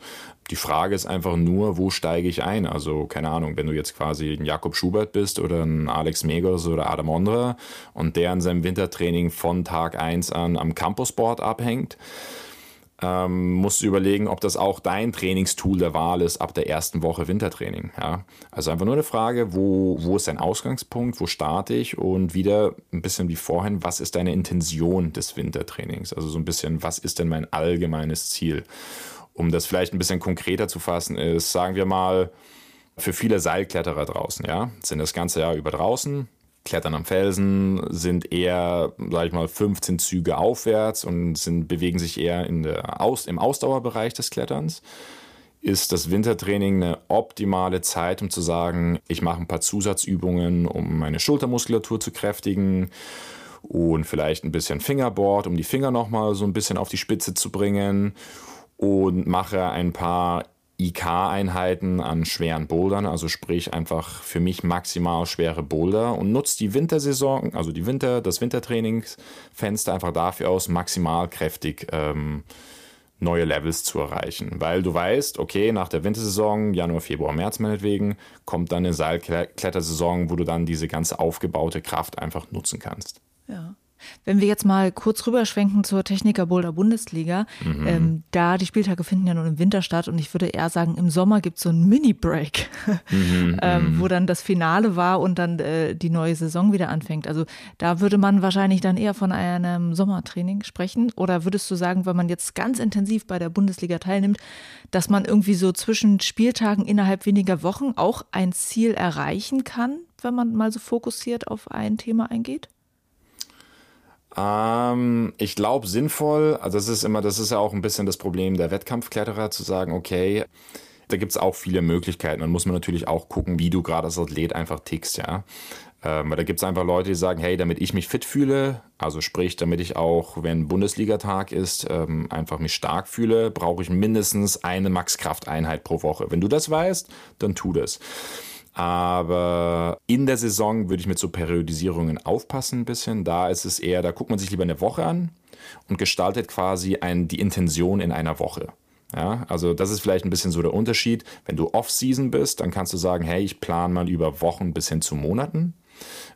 Die Frage ist einfach nur, wo steige ich ein? Also, keine Ahnung, wenn du jetzt quasi ein Jakob Schubert bist oder ein Alex Megos oder Adam Ondra und der in seinem Wintertraining von Tag 1 an am Campusboard abhängt, ähm, musst du überlegen, ob das auch dein Trainingstool der Wahl ist ab der ersten Woche Wintertraining. Ja? Also einfach nur eine Frage, wo, wo ist dein Ausgangspunkt, wo starte ich und wieder ein bisschen wie vorhin, was ist deine Intention des Wintertrainings? Also so ein bisschen, was ist denn mein allgemeines Ziel? Um das vielleicht ein bisschen konkreter zu fassen, ist, sagen wir mal, für viele Seilkletterer draußen, ja, sind das ganze Jahr über draußen, Klettern am Felsen sind eher, sag ich mal, 15 Züge aufwärts und sind, bewegen sich eher in der Aus, im Ausdauerbereich des Kletterns. Ist das Wintertraining eine optimale Zeit, um zu sagen, ich mache ein paar Zusatzübungen, um meine Schultermuskulatur zu kräftigen und vielleicht ein bisschen Fingerboard, um die Finger nochmal so ein bisschen auf die Spitze zu bringen und mache ein paar IK-Einheiten an schweren Bouldern, also sprich einfach für mich maximal schwere Boulder und nutzt die Wintersaison, also die Winter, das Wintertrainingsfenster einfach dafür aus, maximal kräftig ähm, neue Levels zu erreichen. Weil du weißt, okay, nach der Wintersaison, Januar, Februar, März meinetwegen, kommt dann eine Seilklettersaison, wo du dann diese ganze aufgebaute Kraft einfach nutzen kannst. Ja. Wenn wir jetzt mal kurz rüberschwenken zur Techniker Boulder Bundesliga, mhm. ähm, da die Spieltage finden ja nur im Winter statt und ich würde eher sagen, im Sommer gibt es so einen Mini-Break, *laughs* mhm, ähm, mhm. wo dann das Finale war und dann äh, die neue Saison wieder anfängt. Also da würde man wahrscheinlich dann eher von einem Sommertraining sprechen. Oder würdest du sagen, wenn man jetzt ganz intensiv bei der Bundesliga teilnimmt, dass man irgendwie so zwischen Spieltagen innerhalb weniger Wochen auch ein Ziel erreichen kann, wenn man mal so fokussiert auf ein Thema eingeht? Ähm, ich glaube sinnvoll, also das ist immer, das ist ja auch ein bisschen das Problem der Wettkampfkletterer, zu sagen, okay, da gibt es auch viele Möglichkeiten. Dann muss man natürlich auch gucken, wie du gerade als Athlet einfach tickst, ja. Ähm, weil da gibt es einfach Leute, die sagen, hey, damit ich mich fit fühle, also sprich, damit ich auch, wenn Bundesligatag ist, ähm, einfach mich stark fühle, brauche ich mindestens eine Maxkrafteinheit pro Woche. Wenn du das weißt, dann tu das. Aber in der Saison würde ich mit so Periodisierungen aufpassen ein bisschen. Da ist es eher, da guckt man sich lieber eine Woche an und gestaltet quasi ein, die Intention in einer Woche. Ja, also das ist vielleicht ein bisschen so der Unterschied. Wenn du Off-Season bist, dann kannst du sagen, hey, ich plane mal über Wochen bis hin zu Monaten.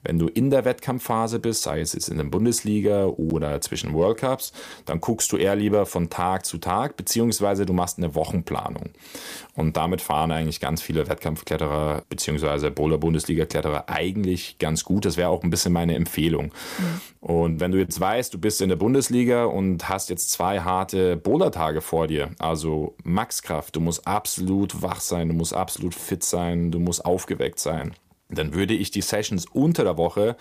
Wenn du in der Wettkampfphase bist, sei es jetzt in der Bundesliga oder zwischen World Cups, dann guckst du eher lieber von Tag zu Tag, beziehungsweise du machst eine Wochenplanung. Und damit fahren eigentlich ganz viele Wettkampfkletterer beziehungsweise Boulder-Bundesliga-Kletterer eigentlich ganz gut. Das wäre auch ein bisschen meine Empfehlung. Mhm. Und wenn du jetzt weißt, du bist in der Bundesliga und hast jetzt zwei harte Bouldertage vor dir, also Maxkraft, du musst absolut wach sein, du musst absolut fit sein, du musst aufgeweckt sein dann würde ich die Sessions unter der Woche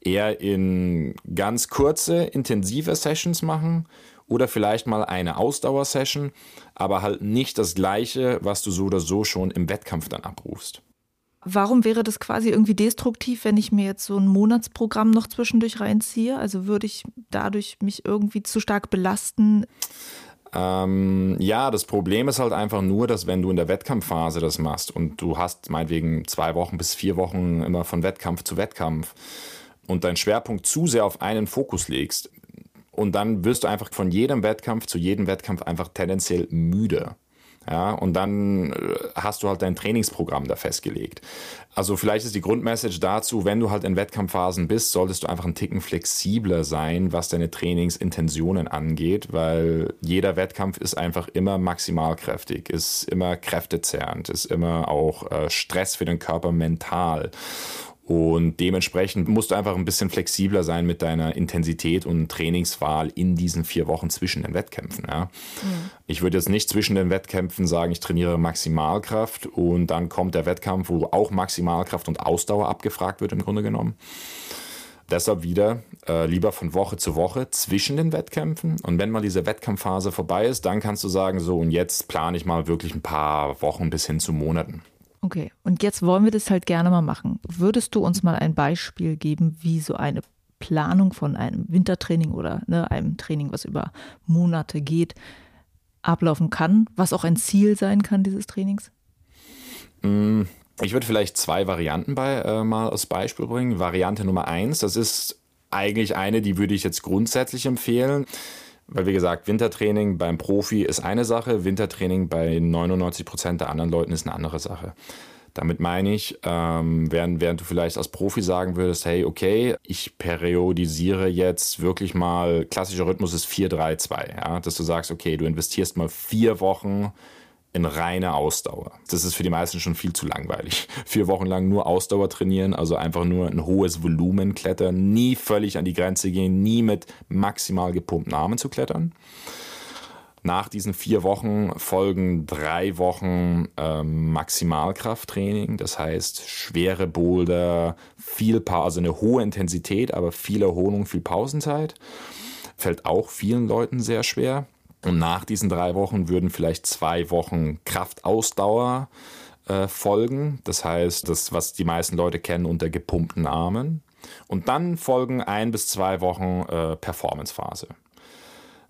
eher in ganz kurze, intensive Sessions machen oder vielleicht mal eine Ausdauersession, aber halt nicht das gleiche, was du so oder so schon im Wettkampf dann abrufst. Warum wäre das quasi irgendwie destruktiv, wenn ich mir jetzt so ein Monatsprogramm noch zwischendurch reinziehe? Also würde ich dadurch mich irgendwie zu stark belasten? Ähm, ja, das Problem ist halt einfach nur, dass wenn du in der Wettkampfphase das machst und du hast meinetwegen zwei Wochen bis vier Wochen immer von Wettkampf zu Wettkampf und deinen Schwerpunkt zu sehr auf einen Fokus legst und dann wirst du einfach von jedem Wettkampf zu jedem Wettkampf einfach tendenziell müde. Ja, und dann äh, hast du halt dein Trainingsprogramm da festgelegt. Also vielleicht ist die Grundmessage dazu, wenn du halt in Wettkampfphasen bist, solltest du einfach einen Ticken flexibler sein, was deine Trainingsintentionen angeht, weil jeder Wettkampf ist einfach immer maximalkräftig, ist immer kräftezerrend, ist immer auch äh, Stress für den Körper mental. Und dementsprechend musst du einfach ein bisschen flexibler sein mit deiner Intensität und Trainingswahl in diesen vier Wochen zwischen den Wettkämpfen. Ja. Mhm. Ich würde jetzt nicht zwischen den Wettkämpfen sagen, ich trainiere Maximalkraft und dann kommt der Wettkampf, wo auch Maximalkraft und Ausdauer abgefragt wird im Grunde genommen. Deshalb wieder äh, lieber von Woche zu Woche zwischen den Wettkämpfen. Und wenn mal diese Wettkampfphase vorbei ist, dann kannst du sagen, so und jetzt plane ich mal wirklich ein paar Wochen bis hin zu Monaten. Okay, und jetzt wollen wir das halt gerne mal machen. Würdest du uns mal ein Beispiel geben, wie so eine Planung von einem Wintertraining oder ne, einem Training, was über Monate geht, ablaufen kann, was auch ein Ziel sein kann dieses Trainings? Mm, ich würde vielleicht zwei Varianten bei, äh, mal als Beispiel bringen. Variante Nummer eins, das ist eigentlich eine, die würde ich jetzt grundsätzlich empfehlen. Weil wie gesagt, Wintertraining beim Profi ist eine Sache, Wintertraining bei 99 Prozent der anderen Leuten ist eine andere Sache. Damit meine ich, ähm, während, während du vielleicht als Profi sagen würdest, hey, okay, ich periodisiere jetzt wirklich mal, klassischer Rhythmus ist 4-3-2, ja, dass du sagst, okay, du investierst mal vier Wochen in reine Ausdauer. Das ist für die meisten schon viel zu langweilig. *laughs* Vier Wochen lang nur Ausdauer trainieren, also einfach nur ein hohes Volumen klettern, nie völlig an die Grenze gehen, nie mit maximal gepumpten Armen zu klettern. Nach diesen vier Wochen folgen drei Wochen ähm, Maximalkrafttraining, das heißt schwere Boulder, viel pa also eine hohe Intensität, aber viel Erholung, viel Pausenzeit. Fällt auch vielen Leuten sehr schwer. Und nach diesen drei Wochen würden vielleicht zwei Wochen Kraftausdauer äh, folgen. Das heißt, das, was die meisten Leute kennen unter gepumpten Armen. Und dann folgen ein bis zwei Wochen äh, Performancephase.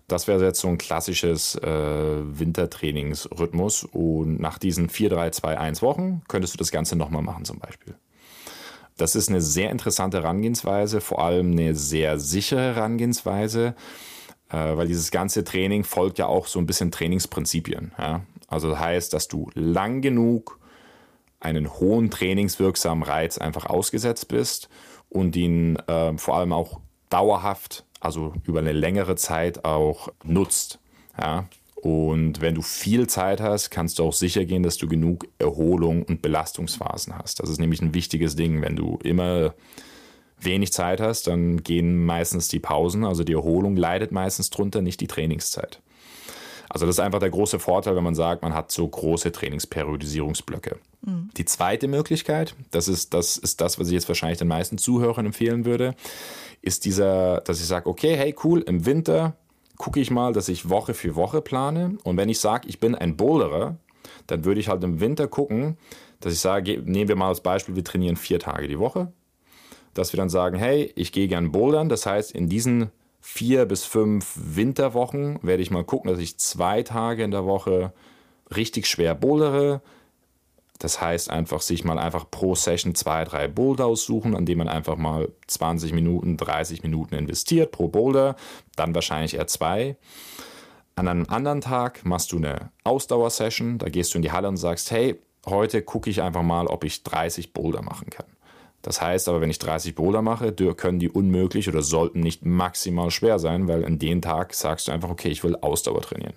Das wäre jetzt so ein klassisches äh, Wintertrainingsrhythmus. Und nach diesen 4, 3, 2, 1 Wochen könntest du das Ganze nochmal machen zum Beispiel. Das ist eine sehr interessante Herangehensweise, vor allem eine sehr sichere Herangehensweise, weil dieses ganze Training folgt ja auch so ein bisschen Trainingsprinzipien. Ja? Also das heißt, dass du lang genug einen hohen trainingswirksamen Reiz einfach ausgesetzt bist und ihn äh, vor allem auch dauerhaft, also über eine längere Zeit auch nutzt. Ja? Und wenn du viel Zeit hast, kannst du auch sicher gehen, dass du genug Erholung und Belastungsphasen hast. Das ist nämlich ein wichtiges Ding. Wenn du immer wenig Zeit hast, dann gehen meistens die Pausen, also die Erholung leidet meistens drunter, nicht die Trainingszeit. Also das ist einfach der große Vorteil, wenn man sagt, man hat so große Trainingsperiodisierungsblöcke. Mhm. Die zweite Möglichkeit, das ist, das ist das, was ich jetzt wahrscheinlich den meisten Zuhörern empfehlen würde, ist dieser, dass ich sage, okay, hey cool, im Winter gucke ich mal, dass ich Woche für Woche plane. Und wenn ich sage, ich bin ein Boulderer, dann würde ich halt im Winter gucken, dass ich sage, nehmen wir mal als Beispiel, wir trainieren vier Tage die Woche dass wir dann sagen, hey, ich gehe gern bouldern. Das heißt, in diesen vier bis fünf Winterwochen werde ich mal gucken, dass ich zwei Tage in der Woche richtig schwer bouldere. Das heißt einfach, sich mal einfach pro Session zwei, drei Boulder aussuchen, an denen man einfach mal 20 Minuten, 30 Minuten investiert pro Boulder, dann wahrscheinlich eher zwei. An einem anderen Tag machst du eine Ausdauersession, da gehst du in die Halle und sagst, hey, heute gucke ich einfach mal, ob ich 30 Boulder machen kann. Das heißt aber, wenn ich 30 Boulder mache, können die unmöglich oder sollten nicht maximal schwer sein, weil an dem Tag sagst du einfach, okay, ich will Ausdauer trainieren.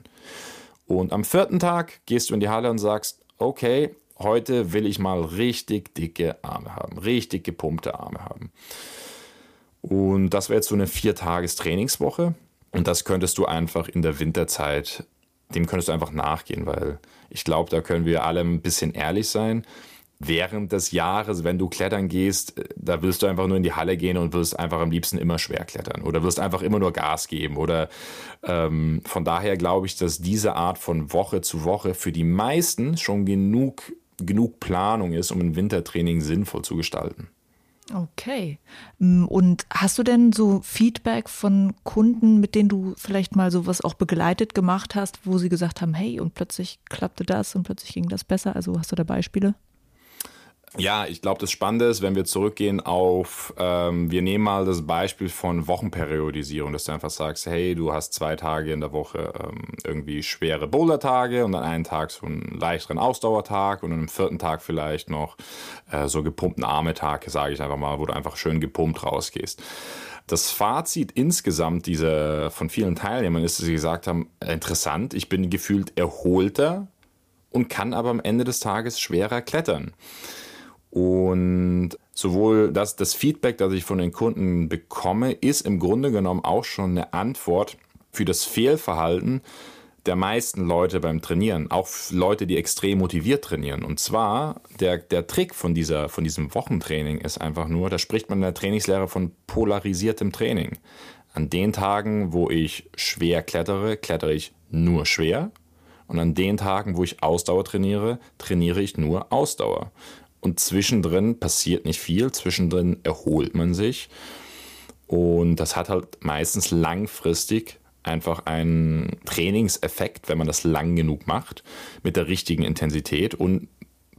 Und am vierten Tag gehst du in die Halle und sagst, okay, heute will ich mal richtig dicke Arme haben, richtig gepumpte Arme haben. Und das wäre jetzt so eine Viertages-Trainingswoche. Und das könntest du einfach in der Winterzeit, dem könntest du einfach nachgehen, weil ich glaube, da können wir alle ein bisschen ehrlich sein während des Jahres, wenn du klettern gehst, äh, da wirst du einfach nur in die Halle gehen und wirst einfach am liebsten immer schwer klettern oder wirst einfach immer nur Gas geben. Oder ähm, von daher glaube ich, dass diese Art von Woche zu Woche für die meisten schon genug, genug Planung ist, um ein Wintertraining sinnvoll zu gestalten. Okay. Und hast du denn so Feedback von Kunden, mit denen du vielleicht mal sowas auch begleitet gemacht hast, wo sie gesagt haben, hey, und plötzlich klappte das und plötzlich ging das besser? Also hast du da Beispiele? Ja, ich glaube, das Spannende ist, wenn wir zurückgehen auf, ähm, wir nehmen mal das Beispiel von Wochenperiodisierung, dass du einfach sagst, hey, du hast zwei Tage in der Woche ähm, irgendwie schwere Bouldertage und dann einen Tag so einen leichteren Ausdauertag und dann am vierten Tag vielleicht noch äh, so gepumpten Arme-Tag, sage ich einfach mal, wo du einfach schön gepumpt rausgehst. Das Fazit insgesamt dieser von vielen Teilnehmern ist, dass sie gesagt haben, interessant, ich bin gefühlt erholter und kann aber am Ende des Tages schwerer klettern. Und sowohl das, das Feedback, das ich von den Kunden bekomme, ist im Grunde genommen auch schon eine Antwort für das Fehlverhalten der meisten Leute beim Trainieren, auch Leute, die extrem motiviert trainieren. Und zwar, der, der Trick von, dieser, von diesem Wochentraining ist einfach nur, da spricht man in der Trainingslehre von polarisiertem Training. An den Tagen, wo ich schwer klettere, klettere ich nur schwer. Und an den Tagen, wo ich Ausdauer trainiere, trainiere ich nur Ausdauer. Und zwischendrin passiert nicht viel, zwischendrin erholt man sich. Und das hat halt meistens langfristig einfach einen Trainingseffekt, wenn man das lang genug macht, mit der richtigen Intensität und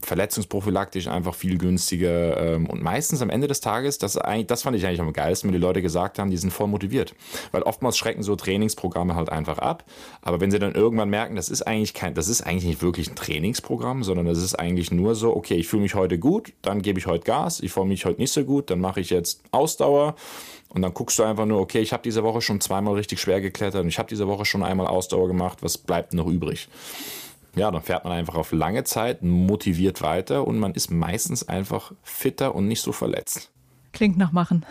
verletzungsprophylaktisch einfach viel günstiger ähm, und meistens am Ende des Tages, das, das fand ich eigentlich am geilsten, wenn die Leute gesagt haben, die sind voll motiviert. Weil oftmals schrecken so Trainingsprogramme halt einfach ab, aber wenn sie dann irgendwann merken, das ist eigentlich kein, das ist eigentlich nicht wirklich ein Trainingsprogramm, sondern das ist eigentlich nur so, okay, ich fühle mich heute gut, dann gebe ich heute Gas, ich fühle mich heute nicht so gut, dann mache ich jetzt Ausdauer und dann guckst du einfach nur, okay, ich habe diese Woche schon zweimal richtig schwer geklettert und ich habe diese Woche schon einmal Ausdauer gemacht, was bleibt noch übrig? Ja, dann fährt man einfach auf lange Zeit motiviert weiter und man ist meistens einfach fitter und nicht so verletzt. Klingt nach Machen.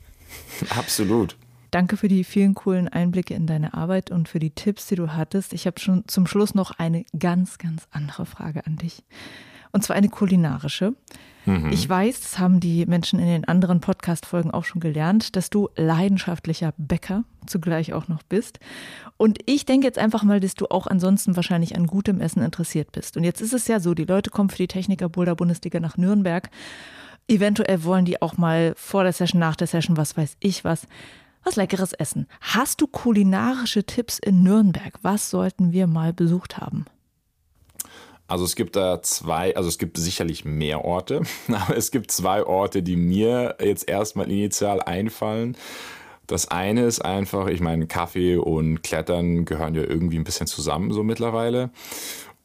*laughs* Absolut. Danke für die vielen coolen Einblicke in deine Arbeit und für die Tipps, die du hattest. Ich habe schon zum Schluss noch eine ganz, ganz andere Frage an dich. Und zwar eine kulinarische. Mhm. Ich weiß, das haben die Menschen in den anderen Podcast-Folgen auch schon gelernt, dass du leidenschaftlicher Bäcker zugleich auch noch bist. Und ich denke jetzt einfach mal, dass du auch ansonsten wahrscheinlich an gutem Essen interessiert bist. Und jetzt ist es ja so, die Leute kommen für die Techniker Boulder Bundesliga nach Nürnberg. Eventuell wollen die auch mal vor der Session, nach der Session, was weiß ich was, was leckeres essen. Hast du kulinarische Tipps in Nürnberg? Was sollten wir mal besucht haben? Also es gibt da zwei, also es gibt sicherlich mehr Orte, *laughs* aber es gibt zwei Orte, die mir jetzt erstmal initial einfallen. Das eine ist einfach, ich meine, Kaffee und Klettern gehören ja irgendwie ein bisschen zusammen so mittlerweile.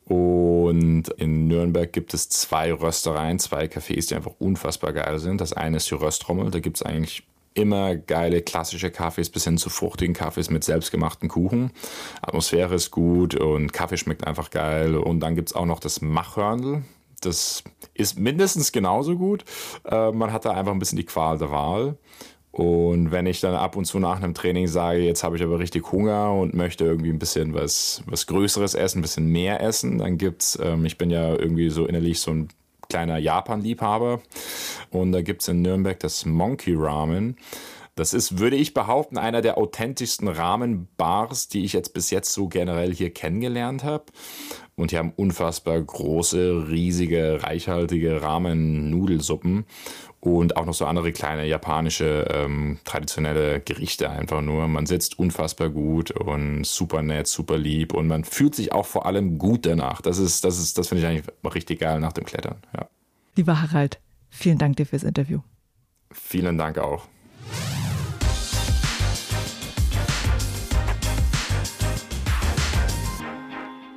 Und in Nürnberg gibt es zwei Röstereien, zwei Cafés, die einfach unfassbar geil sind. Das eine ist die Röstrommel, da gibt es eigentlich immer geile klassische Kaffees bis hin zu fruchtigen Kaffees mit selbstgemachten Kuchen. Atmosphäre ist gut und Kaffee schmeckt einfach geil. Und dann gibt es auch noch das Machhörnl. Das ist mindestens genauso gut. Äh, man hat da einfach ein bisschen die Qual der Wahl. Und wenn ich dann ab und zu nach einem Training sage, jetzt habe ich aber richtig Hunger und möchte irgendwie ein bisschen was, was Größeres essen, ein bisschen mehr essen, dann gibt's, ähm, ich bin ja irgendwie so innerlich so ein kleiner Japan-Liebhaber. Und da gibt es in Nürnberg das Monkey Ramen. Das ist, würde ich behaupten, einer der authentischsten Ramen-Bars, die ich jetzt bis jetzt so generell hier kennengelernt habe. Und die haben unfassbar große, riesige, reichhaltige Ramen-Nudelsuppen und auch noch so andere kleine japanische ähm, traditionelle Gerichte einfach nur. Man sitzt unfassbar gut und super nett, super lieb und man fühlt sich auch vor allem gut danach. Das ist, das ist, das finde ich eigentlich richtig geil nach dem Klettern. Ja. Lieber Harald, vielen Dank dir fürs Interview. Vielen Dank auch.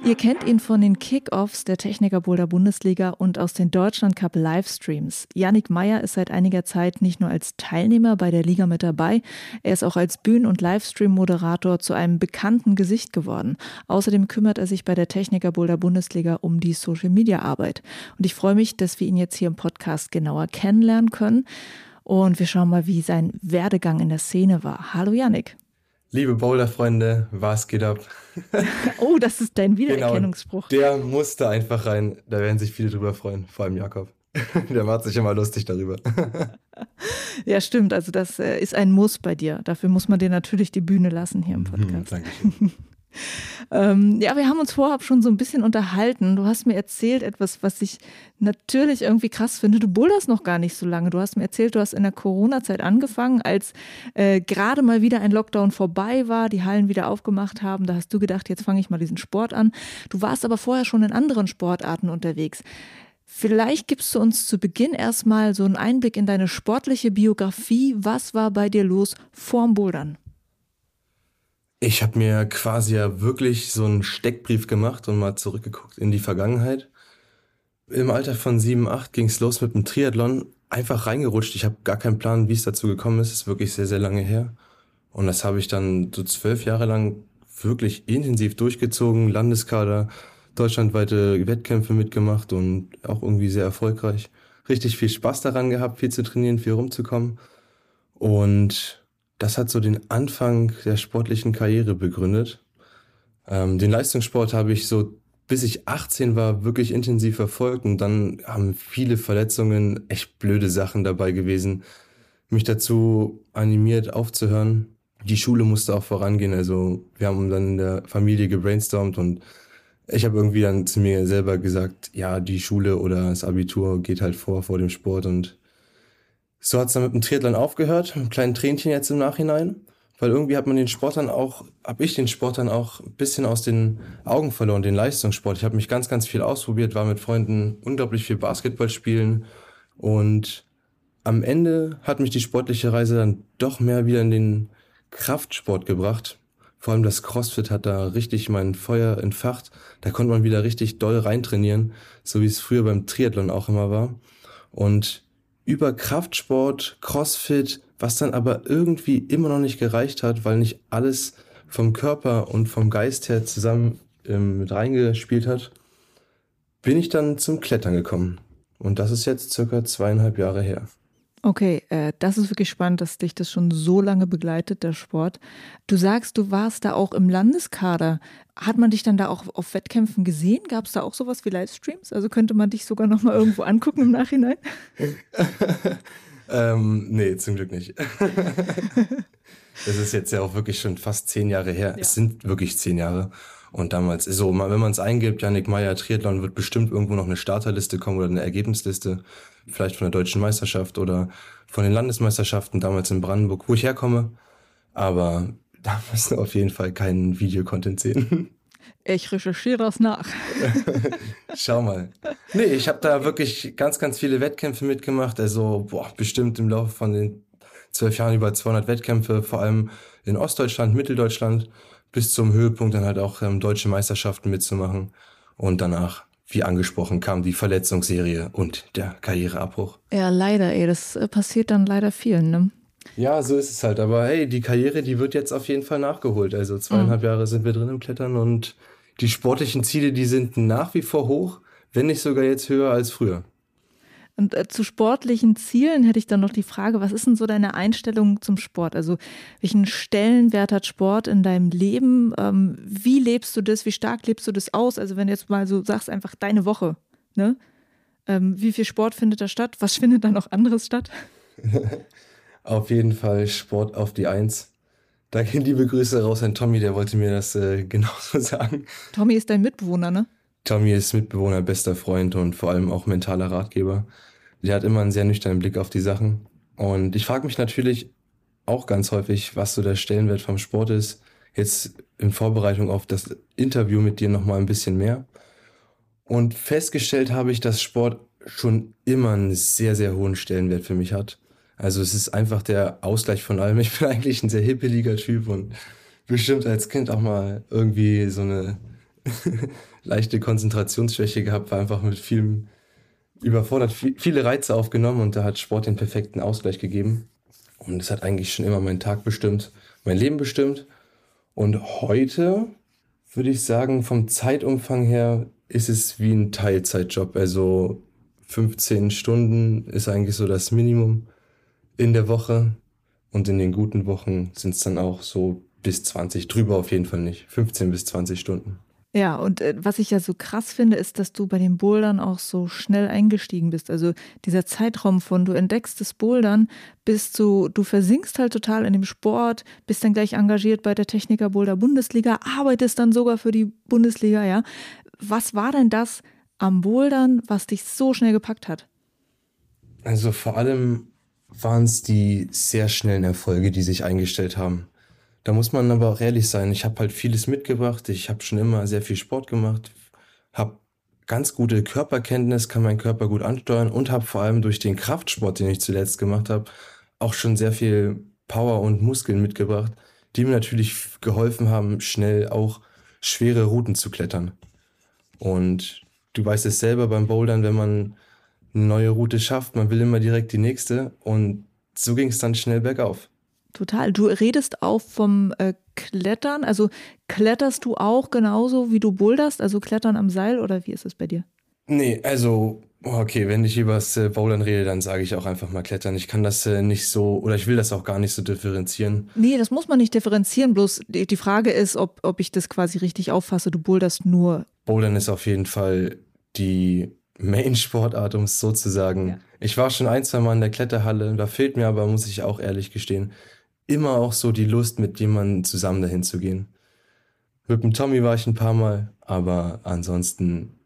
Ihr kennt ihn von den Kickoffs der Techniker Boulder Bundesliga und aus den Deutschland Cup Livestreams. Yannick Meyer ist seit einiger Zeit nicht nur als Teilnehmer bei der Liga mit dabei, er ist auch als Bühnen- und Livestream-Moderator zu einem bekannten Gesicht geworden. Außerdem kümmert er sich bei der Techniker Boulder Bundesliga um die Social-Media-Arbeit. Und ich freue mich, dass wir ihn jetzt hier im Podcast genauer kennenlernen können. Und wir schauen mal, wie sein Werdegang in der Szene war. Hallo Yannick. Liebe Boulder-Freunde, was geht ab? *laughs* oh, das ist dein genau, Wiedererkennungsspruch. Genau, der musste einfach rein. Da werden sich viele drüber freuen, vor allem Jakob. *laughs* der macht sich immer lustig darüber. *laughs* ja, stimmt. Also, das äh, ist ein Muss bei dir. Dafür muss man dir natürlich die Bühne lassen hier im mhm, Podcast. Dankeschön. Ähm, ja, wir haben uns vorab schon so ein bisschen unterhalten. Du hast mir erzählt etwas, was ich natürlich irgendwie krass finde. Du boulderst noch gar nicht so lange. Du hast mir erzählt, du hast in der Corona-Zeit angefangen, als äh, gerade mal wieder ein Lockdown vorbei war, die Hallen wieder aufgemacht haben. Da hast du gedacht, jetzt fange ich mal diesen Sport an. Du warst aber vorher schon in anderen Sportarten unterwegs. Vielleicht gibst du uns zu Beginn erstmal so einen Einblick in deine sportliche Biografie. Was war bei dir los vorm Bouldern? Ich habe mir quasi ja wirklich so einen Steckbrief gemacht und mal zurückgeguckt in die Vergangenheit. Im Alter von sieben, acht ging es los mit dem Triathlon. Einfach reingerutscht. Ich habe gar keinen Plan, wie es dazu gekommen ist. ist wirklich sehr, sehr lange her. Und das habe ich dann so zwölf Jahre lang wirklich intensiv durchgezogen. Landeskader, deutschlandweite Wettkämpfe mitgemacht und auch irgendwie sehr erfolgreich. Richtig viel Spaß daran gehabt, viel zu trainieren, viel rumzukommen. Und das hat so den Anfang der sportlichen Karriere begründet. Ähm, den Leistungssport habe ich so, bis ich 18 war, wirklich intensiv verfolgt und dann haben viele Verletzungen, echt blöde Sachen dabei gewesen, mich dazu animiert aufzuhören. Die Schule musste auch vorangehen, also wir haben dann in der Familie gebrainstormt und ich habe irgendwie dann zu mir selber gesagt, ja, die Schule oder das Abitur geht halt vor vor dem Sport und so hat's dann mit dem Triathlon aufgehört, mit einem kleinen Tränchen jetzt im Nachhinein, weil irgendwie hat man den Sport dann auch, hab ich den Sport dann auch ein bisschen aus den Augen verloren, den Leistungssport. Ich habe mich ganz, ganz viel ausprobiert, war mit Freunden unglaublich viel Basketball spielen und am Ende hat mich die sportliche Reise dann doch mehr wieder in den Kraftsport gebracht. Vor allem das CrossFit hat da richtig mein Feuer entfacht. Da konnte man wieder richtig doll reintrainieren, so wie es früher beim Triathlon auch immer war. Und über Kraftsport, CrossFit, was dann aber irgendwie immer noch nicht gereicht hat, weil nicht alles vom Körper und vom Geist her zusammen ähm, mit reingespielt hat, bin ich dann zum Klettern gekommen. Und das ist jetzt circa zweieinhalb Jahre her. Okay, äh, das ist wirklich spannend, dass dich das schon so lange begleitet, der Sport. Du sagst, du warst da auch im Landeskader. Hat man dich dann da auch auf Wettkämpfen gesehen? Gab es da auch sowas wie Livestreams? Also könnte man dich sogar noch mal irgendwo angucken im Nachhinein? *laughs* ähm, nee, zum Glück nicht. *laughs* das ist jetzt ja auch wirklich schon fast zehn Jahre her. Ja. Es sind wirklich zehn Jahre. Und damals, so, wenn man es eingibt, Janik Meyer Triathlon, wird bestimmt irgendwo noch eine Starterliste kommen oder eine Ergebnisliste vielleicht von der deutschen Meisterschaft oder von den Landesmeisterschaften damals in Brandenburg, wo ich herkomme. Aber da müssen wir auf jeden Fall keinen Videocontent sehen. Ich recherchiere das nach. *laughs* Schau mal. Nee, ich habe da wirklich ganz, ganz viele Wettkämpfe mitgemacht. Also, boah, bestimmt im Laufe von den zwölf Jahren über 200 Wettkämpfe, vor allem in Ostdeutschland, Mitteldeutschland, bis zum Höhepunkt dann halt auch ähm, deutsche Meisterschaften mitzumachen. Und danach wie angesprochen, kam die Verletzungsserie und der Karriereabbruch. Ja, leider, ey, das äh, passiert dann leider vielen, ne? Ja, so ist es halt. Aber hey, die Karriere, die wird jetzt auf jeden Fall nachgeholt. Also zweieinhalb mhm. Jahre sind wir drin im Klettern und die sportlichen Ziele, die sind nach wie vor hoch, wenn nicht sogar jetzt höher als früher. Und äh, zu sportlichen Zielen hätte ich dann noch die Frage, was ist denn so deine Einstellung zum Sport? Also welchen Stellenwert hat Sport in deinem Leben? Ähm, wie lebst du das? Wie stark lebst du das aus? Also wenn du jetzt mal so sagst, einfach deine Woche, ne? Ähm, wie viel Sport findet da statt? Was *laughs* findet da noch anderes statt? *laughs* auf jeden Fall Sport auf die Eins. Da gehen liebe Grüße raus an Tommy, der wollte mir das äh, *laughs* genauso sagen. Tommy ist dein Mitbewohner, ne? Tommy ist Mitbewohner, bester Freund und vor allem auch mentaler Ratgeber. Der hat immer einen sehr nüchternen Blick auf die Sachen. Und ich frage mich natürlich auch ganz häufig, was so der Stellenwert vom Sport ist. Jetzt in Vorbereitung auf das Interview mit dir nochmal ein bisschen mehr. Und festgestellt habe ich, dass Sport schon immer einen sehr, sehr hohen Stellenwert für mich hat. Also es ist einfach der Ausgleich von allem. Ich bin *laughs* eigentlich ein sehr hippeliger Typ und bestimmt als Kind auch mal irgendwie so eine *laughs* leichte Konzentrationsschwäche gehabt, war einfach mit vielem überfordert, viele Reize aufgenommen und da hat Sport den perfekten Ausgleich gegeben. Und es hat eigentlich schon immer meinen Tag bestimmt, mein Leben bestimmt. Und heute würde ich sagen, vom Zeitumfang her ist es wie ein Teilzeitjob. Also 15 Stunden ist eigentlich so das Minimum in der Woche. Und in den guten Wochen sind es dann auch so bis 20, drüber auf jeden Fall nicht. 15 bis 20 Stunden. Ja, und äh, was ich ja so krass finde, ist, dass du bei den Bouldern auch so schnell eingestiegen bist. Also dieser Zeitraum von du entdeckst das Bouldern bis zu, du versinkst halt total in dem Sport, bist dann gleich engagiert bei der Techniker Boulder Bundesliga, arbeitest dann sogar für die Bundesliga, ja. Was war denn das am Bouldern, was dich so schnell gepackt hat? Also vor allem waren es die sehr schnellen Erfolge, die sich eingestellt haben. Da muss man aber auch ehrlich sein. Ich habe halt vieles mitgebracht. Ich habe schon immer sehr viel Sport gemacht, habe ganz gute Körperkenntnis, kann meinen Körper gut ansteuern und habe vor allem durch den Kraftsport, den ich zuletzt gemacht habe, auch schon sehr viel Power und Muskeln mitgebracht, die mir natürlich geholfen haben, schnell auch schwere Routen zu klettern. Und du weißt es selber beim Bouldern, wenn man eine neue Route schafft, man will immer direkt die nächste und so ging es dann schnell bergauf. Total. Du redest auch vom äh, Klettern. Also kletterst du auch genauso, wie du boulderst? Also Klettern am Seil oder wie ist es bei dir? Nee, also, okay, wenn ich über das äh, Bouldern rede, dann sage ich auch einfach mal Klettern. Ich kann das äh, nicht so, oder ich will das auch gar nicht so differenzieren. Nee, das muss man nicht differenzieren. Bloß die, die Frage ist, ob, ob ich das quasi richtig auffasse. Du boulderst nur. Bouldern ist auf jeden Fall die Main-Sportart, um es so zu sagen. Ja. Ich war schon ein, zwei Mal in der Kletterhalle. Da fehlt mir aber, muss ich auch ehrlich gestehen, immer auch so die Lust, mit jemandem zusammen dahin zu gehen. Mit dem Tommy war ich ein paar Mal, aber ansonsten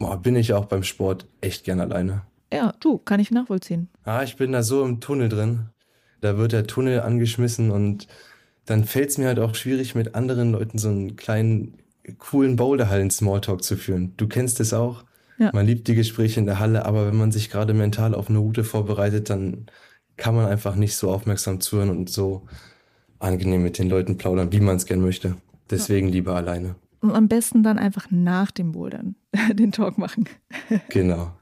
boah, bin ich auch beim Sport echt gern alleine. Ja, du, kann ich nachvollziehen. Ah, ich bin da so im Tunnel drin. Da wird der Tunnel angeschmissen und dann fällt es mir halt auch schwierig, mit anderen Leuten so einen kleinen, coolen Boulderhallen-Smalltalk zu führen. Du kennst es auch. Ja. Man liebt die Gespräche in der Halle, aber wenn man sich gerade mental auf eine Route vorbereitet, dann kann man einfach nicht so aufmerksam zuhören und so angenehm mit den Leuten plaudern, wie man es gern möchte. Deswegen lieber alleine. Und am besten dann einfach nach dem Bouldern *laughs* den Talk machen. Genau.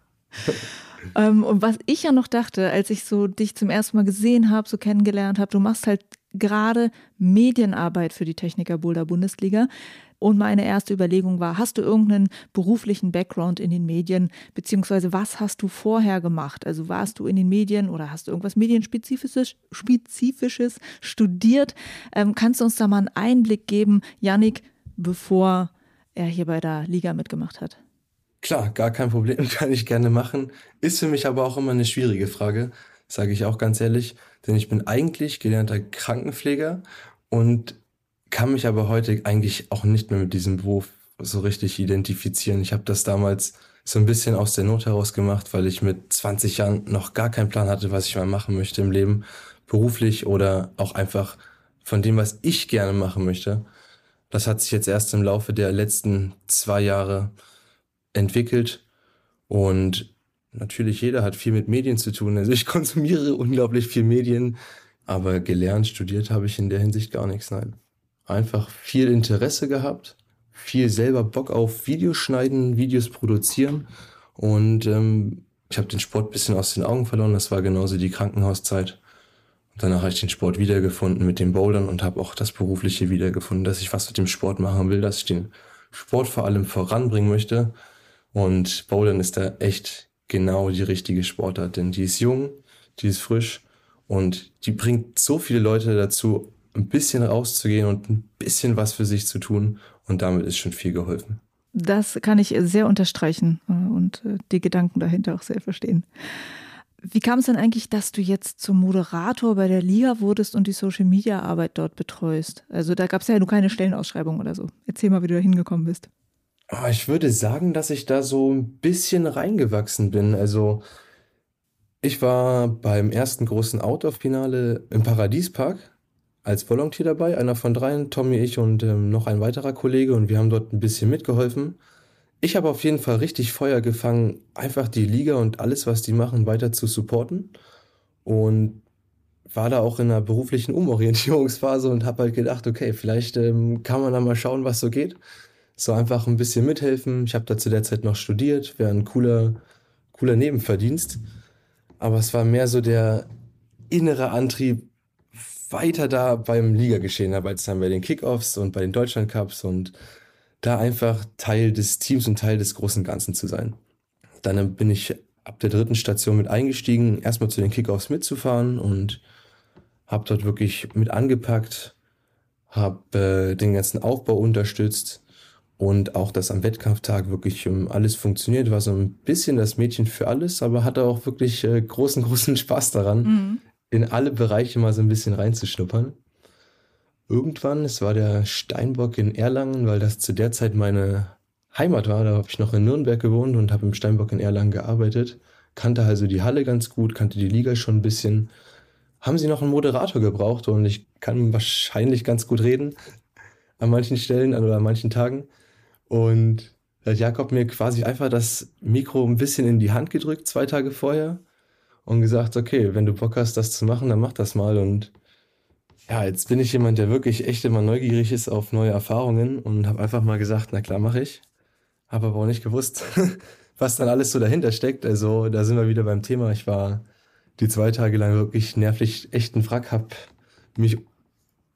*laughs* ähm, und was ich ja noch dachte, als ich so dich zum ersten Mal gesehen habe, so kennengelernt habe, du machst halt gerade Medienarbeit für die Techniker Boulder Bundesliga. Und meine erste Überlegung war, hast du irgendeinen beruflichen Background in den Medien, beziehungsweise was hast du vorher gemacht? Also warst du in den Medien oder hast du irgendwas Medienspezifisches Spezifisches studiert? Ähm, kannst du uns da mal einen Einblick geben, Yannick, bevor er hier bei der Liga mitgemacht hat? Klar, gar kein Problem, *laughs* kann ich gerne machen. Ist für mich aber auch immer eine schwierige Frage, sage ich auch ganz ehrlich, denn ich bin eigentlich gelernter Krankenpfleger und kann mich aber heute eigentlich auch nicht mehr mit diesem Beruf so richtig identifizieren. Ich habe das damals so ein bisschen aus der Not heraus gemacht, weil ich mit 20 Jahren noch gar keinen Plan hatte, was ich mal machen möchte im Leben, beruflich oder auch einfach von dem, was ich gerne machen möchte. Das hat sich jetzt erst im Laufe der letzten zwei Jahre entwickelt und natürlich jeder hat viel mit Medien zu tun. Also ich *laughs* konsumiere unglaublich viel Medien, aber gelernt, studiert habe ich in der Hinsicht gar nichts, nein einfach viel Interesse gehabt, viel selber Bock auf Videos schneiden, Videos produzieren und ähm, ich habe den Sport ein bisschen aus den Augen verloren. Das war genauso die Krankenhauszeit. Und danach habe ich den Sport wiedergefunden mit den Bouldern und habe auch das Berufliche wiedergefunden, dass ich was mit dem Sport machen will, dass ich den Sport vor allem voranbringen möchte. Und Bouldern ist da echt genau die richtige Sportart, denn die ist jung, die ist frisch und die bringt so viele Leute dazu, ein bisschen rauszugehen und ein bisschen was für sich zu tun. Und damit ist schon viel geholfen. Das kann ich sehr unterstreichen äh, und äh, die Gedanken dahinter auch sehr verstehen. Wie kam es denn eigentlich, dass du jetzt zum Moderator bei der Liga wurdest und die Social-Media-Arbeit dort betreust? Also da gab es ja nur keine Stellenausschreibung oder so. Erzähl mal, wie du da hingekommen bist. Ah, ich würde sagen, dass ich da so ein bisschen reingewachsen bin. Also ich war beim ersten großen Outdoor-Finale im Paradiespark als Volontier dabei, einer von dreien, Tommy, ich und ähm, noch ein weiterer Kollege und wir haben dort ein bisschen mitgeholfen. Ich habe auf jeden Fall richtig Feuer gefangen, einfach die Liga und alles, was die machen, weiter zu supporten und war da auch in einer beruflichen Umorientierungsphase und habe halt gedacht, okay, vielleicht ähm, kann man da mal schauen, was so geht. So einfach ein bisschen mithelfen. Ich habe da zu der Zeit noch studiert, wäre ein cooler, cooler Nebenverdienst. Aber es war mehr so der innere Antrieb, weiter da beim Ligageschehen dabei zu sein, bei den Kickoffs und bei den Deutschland Cups und da einfach Teil des Teams und Teil des großen Ganzen zu sein. Dann bin ich ab der dritten Station mit eingestiegen, erstmal zu den Kickoffs mitzufahren und habe dort wirklich mit angepackt, habe äh, den ganzen Aufbau unterstützt und auch, dass am Wettkampftag wirklich um, alles funktioniert, war so ein bisschen das Mädchen für alles, aber hatte auch wirklich äh, großen, *laughs* großen Spaß daran, mhm in alle Bereiche mal so ein bisschen reinzuschnuppern. Irgendwann, es war der Steinbock in Erlangen, weil das zu der Zeit meine Heimat war. Da habe ich noch in Nürnberg gewohnt und habe im Steinbock in Erlangen gearbeitet. Kannte also die Halle ganz gut, kannte die Liga schon ein bisschen. Haben sie noch einen Moderator gebraucht und ich kann wahrscheinlich ganz gut reden an manchen Stellen oder an manchen Tagen. Und Da hat Jakob mir quasi einfach das Mikro ein bisschen in die Hand gedrückt, zwei Tage vorher, und gesagt, okay, wenn du Bock hast, das zu machen, dann mach das mal. Und ja, jetzt bin ich jemand, der wirklich echt immer neugierig ist auf neue Erfahrungen und habe einfach mal gesagt, na klar, mache ich. Habe aber auch nicht gewusst, *laughs* was dann alles so dahinter steckt. Also da sind wir wieder beim Thema. Ich war die zwei Tage lang wirklich nervlich echt ein Wrack, habe mich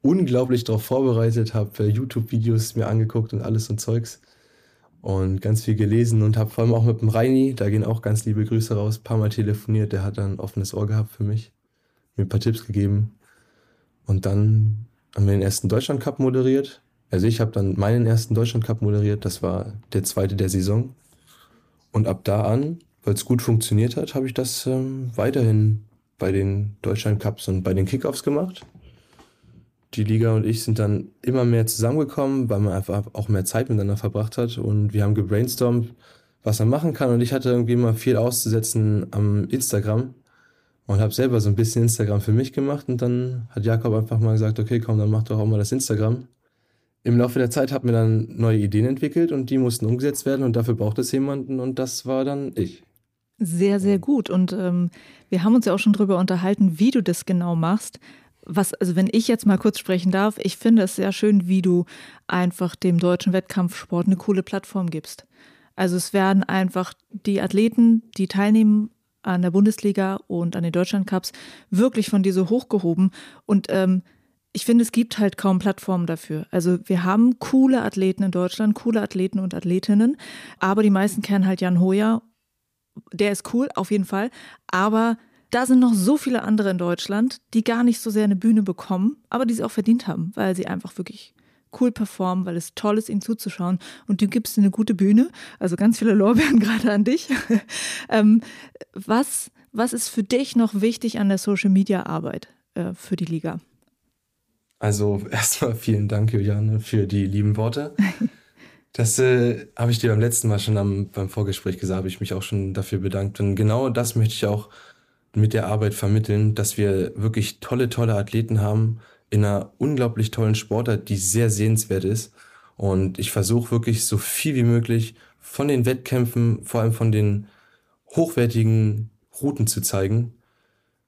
unglaublich darauf vorbereitet, habe YouTube-Videos mir angeguckt und alles und Zeugs und ganz viel gelesen und habe vor allem auch mit dem Reini, da gehen auch ganz liebe Grüße raus, paar Mal telefoniert, der hat dann ein offenes Ohr gehabt für mich, mir ein paar Tipps gegeben. Und dann haben wir den ersten Deutschland Cup moderiert. Also ich habe dann meinen ersten Deutschland Cup moderiert, das war der zweite der Saison. Und ab da an, weil es gut funktioniert hat, habe ich das ähm, weiterhin bei den Deutschland Cups und bei den Kickoffs gemacht die Liga und ich sind dann immer mehr zusammengekommen, weil man einfach auch mehr Zeit miteinander verbracht hat. Und wir haben gebrainstormt, was man machen kann. Und ich hatte irgendwie immer viel auszusetzen am Instagram und habe selber so ein bisschen Instagram für mich gemacht. Und dann hat Jakob einfach mal gesagt, okay, komm, dann mach doch auch mal das Instagram. Im Laufe der Zeit hat mir dann neue Ideen entwickelt und die mussten umgesetzt werden. Und dafür braucht es jemanden. Und das war dann ich. Sehr, sehr gut. Und ähm, wir haben uns ja auch schon darüber unterhalten, wie du das genau machst was, also wenn ich jetzt mal kurz sprechen darf, ich finde es sehr schön, wie du einfach dem deutschen Wettkampfsport eine coole Plattform gibst. Also es werden einfach die Athleten, die teilnehmen an der Bundesliga und an den Deutschlandcups, wirklich von dir so hochgehoben. Und ähm, ich finde, es gibt halt kaum Plattformen dafür. Also wir haben coole Athleten in Deutschland, coole Athleten und Athletinnen, aber die meisten kennen halt Jan Hoyer. Der ist cool, auf jeden Fall. Aber da sind noch so viele andere in Deutschland, die gar nicht so sehr eine Bühne bekommen, aber die sie auch verdient haben, weil sie einfach wirklich cool performen, weil es toll ist, ihnen zuzuschauen. Und du gibst eine gute Bühne. Also ganz viele Lorbeeren *laughs* gerade an dich. *laughs* ähm, was, was ist für dich noch wichtig an der Social Media Arbeit äh, für die Liga? Also *laughs* erstmal vielen Dank, Juliane, für die lieben Worte. Das äh, habe ich dir beim letzten Mal schon am, beim Vorgespräch gesagt, habe ich mich auch schon dafür bedankt. Und genau das möchte ich auch mit der Arbeit vermitteln, dass wir wirklich tolle, tolle Athleten haben in einer unglaublich tollen Sportart, die sehr sehenswert ist. Und ich versuche wirklich so viel wie möglich von den Wettkämpfen, vor allem von den hochwertigen Routen zu zeigen.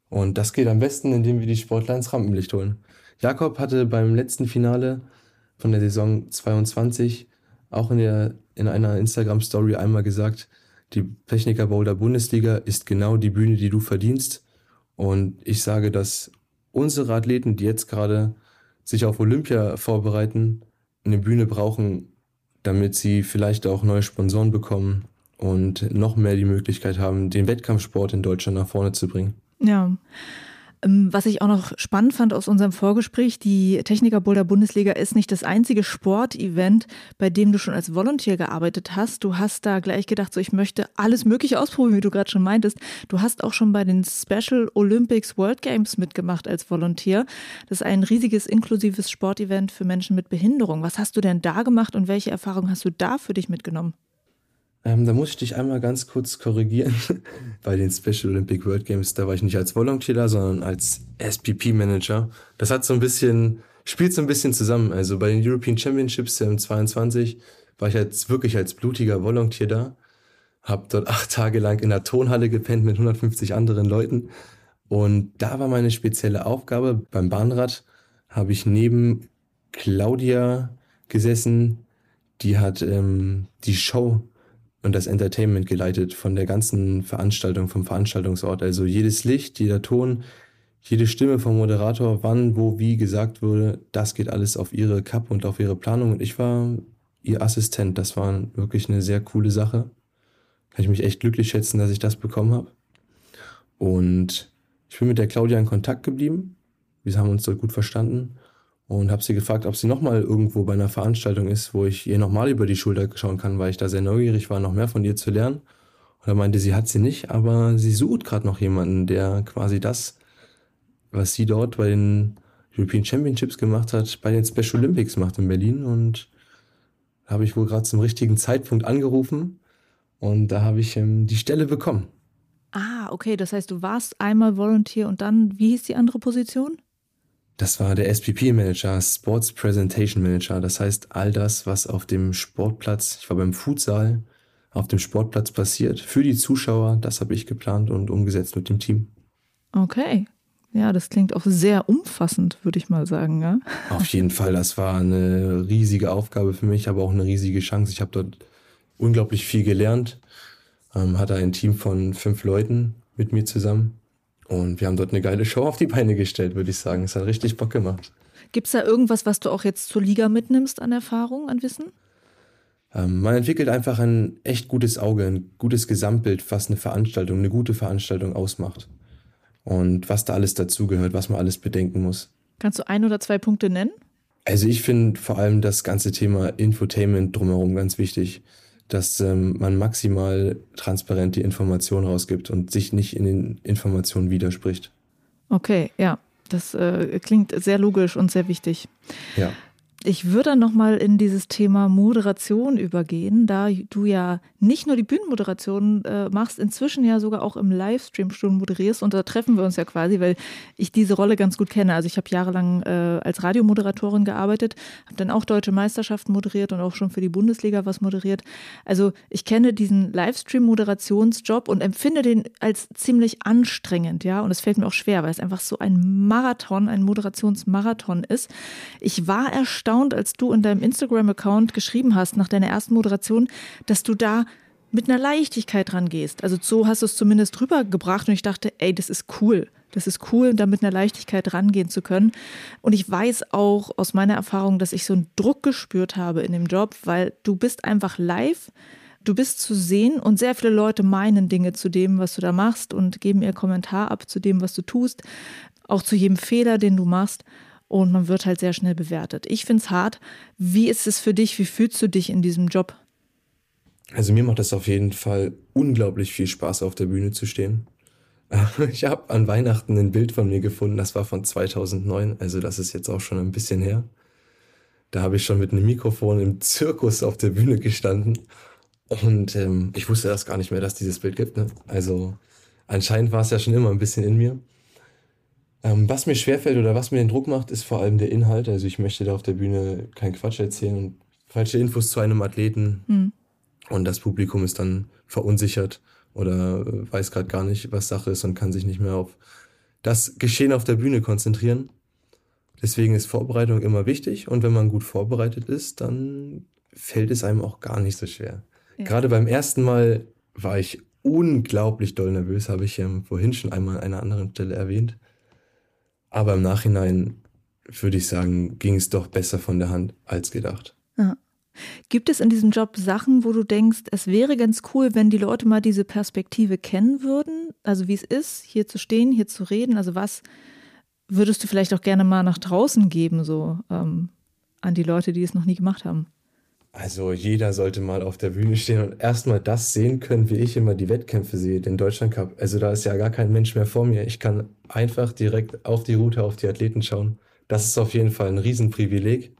Und das geht am besten, indem wir die Sportler ins Rampenlicht holen. Jakob hatte beim letzten Finale von der Saison 22 auch in, der, in einer Instagram-Story einmal gesagt, die Techniker Boulder Bundesliga ist genau die Bühne, die du verdienst. Und ich sage, dass unsere Athleten, die jetzt gerade sich auf Olympia vorbereiten, eine Bühne brauchen, damit sie vielleicht auch neue Sponsoren bekommen und noch mehr die Möglichkeit haben, den Wettkampfsport in Deutschland nach vorne zu bringen. Ja. Ähm, was ich auch noch spannend fand aus unserem Vorgespräch, die Techniker Boulder Bundesliga ist nicht das einzige Sportevent, bei dem du schon als Volunteer gearbeitet hast. Du hast da gleich gedacht, so ich möchte alles Mögliche ausprobieren, wie du gerade schon meintest. Du hast auch schon bei den Special Olympics World Games mitgemacht als Volunteer. Das ist ein riesiges inklusives Sportevent für Menschen mit Behinderung. Was hast du denn da gemacht und welche Erfahrungen hast du da für dich mitgenommen? Ähm, da muss ich dich einmal ganz kurz korrigieren. *laughs* Bei den Special Olympic World Games, da war ich nicht als Volunteer da, sondern als SPP-Manager. Das hat so ein bisschen, spielt so ein bisschen zusammen. Also bei den European Championships im 22 war ich jetzt wirklich als blutiger Volunteer da. Hab dort acht Tage lang in der Tonhalle gepennt mit 150 anderen Leuten. Und da war meine spezielle Aufgabe. Beim Bahnrad habe ich neben Claudia gesessen. Die hat ähm, die Show und das Entertainment geleitet von der ganzen Veranstaltung, vom Veranstaltungsort. Also jedes Licht, jeder Ton, jede Stimme vom Moderator, wann, wo, wie gesagt wurde, das geht alles auf ihre Cup und auf ihre Planung. Und ich war ihr Assistent. Das war wirklich eine sehr coole Sache. Kann ich mich echt glücklich schätzen, dass ich das bekommen habe. Und ich bin mit der Claudia in Kontakt geblieben. Wir haben uns dort gut verstanden und habe sie gefragt, ob sie nochmal irgendwo bei einer Veranstaltung ist, wo ich ihr nochmal über die Schulter schauen kann, weil ich da sehr neugierig war, noch mehr von ihr zu lernen. Und er meinte, sie hat sie nicht, aber sie sucht gerade noch jemanden, der quasi das, was sie dort bei den European Championships gemacht hat, bei den Special Olympics macht in Berlin. Und da habe ich wohl gerade zum richtigen Zeitpunkt angerufen und da habe ich ähm, die Stelle bekommen. Ah, okay, das heißt, du warst einmal Volunteer und dann, wie hieß die andere Position? Das war der SPP-Manager, Sports Presentation Manager. Das heißt, all das, was auf dem Sportplatz, ich war beim Futsal, auf dem Sportplatz passiert, für die Zuschauer, das habe ich geplant und umgesetzt mit dem Team. Okay. Ja, das klingt auch sehr umfassend, würde ich mal sagen. Ja? Auf jeden Fall, das war eine riesige Aufgabe für mich, aber auch eine riesige Chance. Ich habe dort unglaublich viel gelernt, ähm, hatte ein Team von fünf Leuten mit mir zusammen und wir haben dort eine geile Show auf die Beine gestellt, würde ich sagen. Es hat richtig Bock gemacht. Gibt es da irgendwas, was du auch jetzt zur Liga mitnimmst an Erfahrung, an Wissen? Ähm, man entwickelt einfach ein echt gutes Auge, ein gutes Gesamtbild, was eine Veranstaltung, eine gute Veranstaltung ausmacht. Und was da alles dazugehört, was man alles bedenken muss. Kannst du ein oder zwei Punkte nennen? Also ich finde vor allem das ganze Thema Infotainment drumherum ganz wichtig dass ähm, man maximal transparent die Informationen rausgibt und sich nicht in den Informationen widerspricht. Okay, ja, das äh, klingt sehr logisch und sehr wichtig. Ja. Ich würde dann nochmal in dieses Thema Moderation übergehen, da du ja nicht nur die Bühnenmoderation äh, machst, inzwischen ja sogar auch im Livestream schon moderierst und da treffen wir uns ja quasi, weil ich diese Rolle ganz gut kenne. Also ich habe jahrelang äh, als Radiomoderatorin gearbeitet, habe dann auch deutsche Meisterschaften moderiert und auch schon für die Bundesliga was moderiert. Also ich kenne diesen Livestream-Moderationsjob und empfinde den als ziemlich anstrengend, ja. Und es fällt mir auch schwer, weil es einfach so ein Marathon, ein Moderationsmarathon ist. Ich war erstaunt, erstaunt, als du in deinem Instagram-Account geschrieben hast, nach deiner ersten Moderation, dass du da mit einer Leichtigkeit dran gehst. Also so hast du es zumindest rübergebracht und ich dachte, ey, das ist cool. Das ist cool, da mit einer Leichtigkeit rangehen zu können. Und ich weiß auch aus meiner Erfahrung, dass ich so einen Druck gespürt habe in dem Job, weil du bist einfach live, du bist zu sehen und sehr viele Leute meinen Dinge zu dem, was du da machst und geben ihr Kommentar ab zu dem, was du tust, auch zu jedem Fehler, den du machst und man wird halt sehr schnell bewertet. Ich finde es hart. Wie ist es für dich? Wie fühlst du dich in diesem Job? Also mir macht es auf jeden Fall unglaublich viel Spaß, auf der Bühne zu stehen. *laughs* Ich habe an Weihnachten ein Bild von mir gefunden, das war von 2009, also das ist jetzt auch schon ein bisschen her. Da habe ich schon mit einem Mikrofon im Zirkus auf der Bühne gestanden und ähm, ich wusste erst gar nicht mehr, dass dieses Bild gibt. Ne? Also anscheinend war es ja schon immer ein bisschen in mir. Ähm, was mir schwerfällt oder was mir den Druck macht, ist vor allem der Inhalt. Also ich möchte da auf der Bühne keinen Quatsch erzählen und falsche Infos zu einem Athleten. Mhm. Und das Publikum ist dann verunsichert oder äh, weiß gerade gar nicht, was Sache ist und kann sich nicht mehr auf das Geschehen auf der Bühne konzentrieren. Deswegen ist Vorbereitung immer wichtig und wenn man gut vorbereitet ist, dann fällt es einem auch gar nicht so schwer. Ja. Gerade beim ersten Mal war ich unglaublich doll nervös, habe ich ja vorhin schon einmal an einer anderen Stelle erwähnt. Aber im Nachhinein würde ich sagen, ging es doch besser von der Hand als gedacht. Ja. Gibt es in diesem Job Sachen, wo du denkst, es wäre ganz cool, wenn die Leute mal diese Perspektive kennen würden? Also wie es ist, hier zu stehen, hier zu reden. Also was würdest du vielleicht auch gerne mal nach draußen geben, so ähm, an die Leute, die es noch nie gemacht haben? Also jeder sollte mal auf der Bühne stehen und erstmal das sehen können, wie ich immer die Wettkämpfe sehe, den Deutschland Cup. Also da ist ja gar kein Mensch mehr vor mir. Ich kann einfach direkt auf die Route, auf die Athleten schauen. Das ist auf jeden Fall ein Riesenprivileg.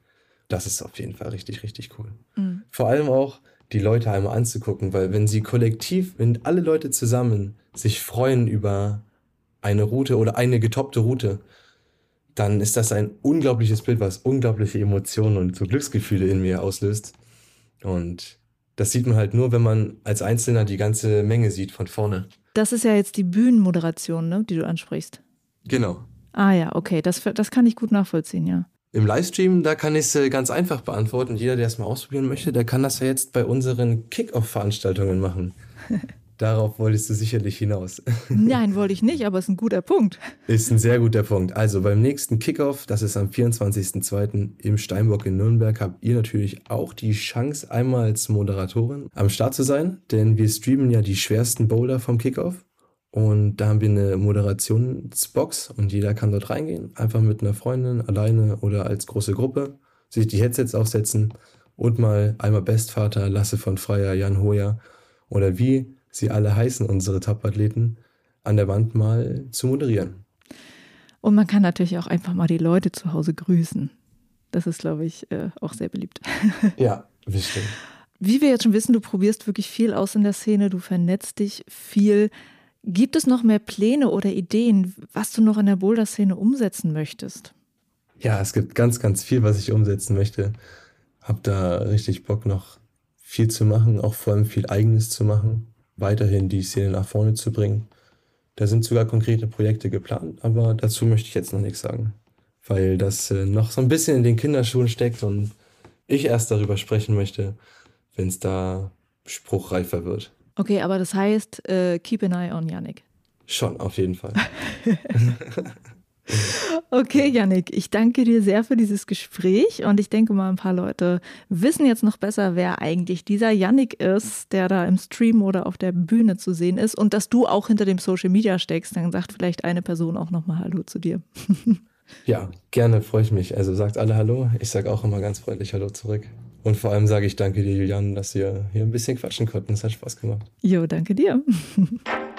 Das ist auf jeden Fall richtig, richtig cool. Mhm. Vor allem auch die Leute einmal anzugucken, weil wenn sie kollektiv, wenn alle Leute zusammen sich freuen über eine Route oder eine getoppte Route, dann ist das ein unglaubliches Bild, was unglaubliche Emotionen und so Glücksgefühle in mir auslöst. Und das sieht man halt nur, wenn man als Einzelner die ganze Menge sieht von vorne. Das ist ja jetzt die Bühnenmoderation, ne, die du ansprichst. Genau. Ah ja, okay, das, das kann ich gut nachvollziehen, ja. Im Livestream, da kann ich es äh, ganz einfach beantworten. Jeder, der es mal ausprobieren möchte, der kann das ja jetzt bei unseren Kick-Off-Veranstaltungen machen. *laughs* Darauf wolltest du sicherlich hinaus. *laughs* Nein, wollte ich nicht, aber es ist ein guter Punkt. Ist ein sehr guter Punkt. Also beim nächsten Kickoff, das ist am 24.02. im Steinbock in Nürnberg, habt ihr natürlich auch die Chance, einmal als Moderatorin am Start zu sein, denn wir streamen ja die schwersten Boulder vom Kickoff. Und da haben wir eine Moderationsbox und jeder kann dort reingehen, einfach mit einer Freundin, alleine oder als große Gruppe, sich die Headsets aufsetzen und mal einmal Bestvater, Lasse von Freier, Jan Hoyer oder wie sie alle heißen, unsere Top-Athleten, an der Wand mal zu moderieren. Und man kann natürlich auch einfach mal die Leute zu Hause grüßen. Das ist, glaube ich, äh, auch sehr beliebt. *laughs* Ja, bestimmt. Wie wir jetzt schon wissen, du probierst wirklich viel aus in der Szene, du vernetzt dich viel. Gibt es noch mehr Pläne oder Ideen, was du noch in der Boulder-Szene umsetzen möchtest? Ja, es gibt ganz, ganz viel, was ich umsetzen möchte. Hab da richtig Bock noch viel zu machen, auch vor allem viel Eigenes zu machen, weiterhin die Szene nach vorne zu bringen. Da sind sogar konkrete Projekte geplant, aber dazu möchte ich jetzt noch nichts sagen, weil das äh, noch so ein bisschen in den Kinderschuhen steckt und ich erst darüber sprechen möchte, wenn es da spruchreifer wird. Okay, aber das heißt, äh, keep an eye on Yannick. Schon, auf jeden Fall. *laughs* Okay, Yannick, ich danke dir sehr für dieses Gespräch und ich denke mal, ein paar Leute wissen jetzt noch besser, wer eigentlich dieser Yannick ist, der da im Stream oder auf der Bühne zu sehen ist und dass du auch hinter dem Social Media steckst. Dann sagt vielleicht eine Person auch nochmal Hallo zu dir. *laughs* Ja, gerne, freue ich mich. Also sagt alle Hallo. Ich sage auch immer ganz freundlich Hallo zurück. Und vor allem sage ich danke dir, Julian, dass wir hier ein bisschen quatschen konnten. Es hat Spaß gemacht. Jo, danke dir. *laughs*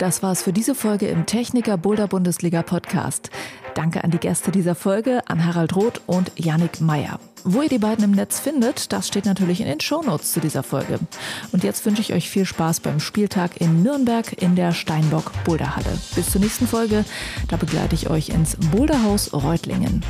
Das war's für diese Folge im Techniker Boulder Bundesliga Podcast. Danke an die Gäste dieser Folge, an Harald Roth und Yannick Meyer. Wo ihr die beiden im Netz findet, das steht natürlich in den Shownotes zu dieser Folge. Und jetzt wünsche ich euch viel Spaß beim Spieltag in Nürnberg in der Steinbock Boulderhalle. Bis zur nächsten Folge, da begleite ich euch ins Boulderhaus Reutlingen.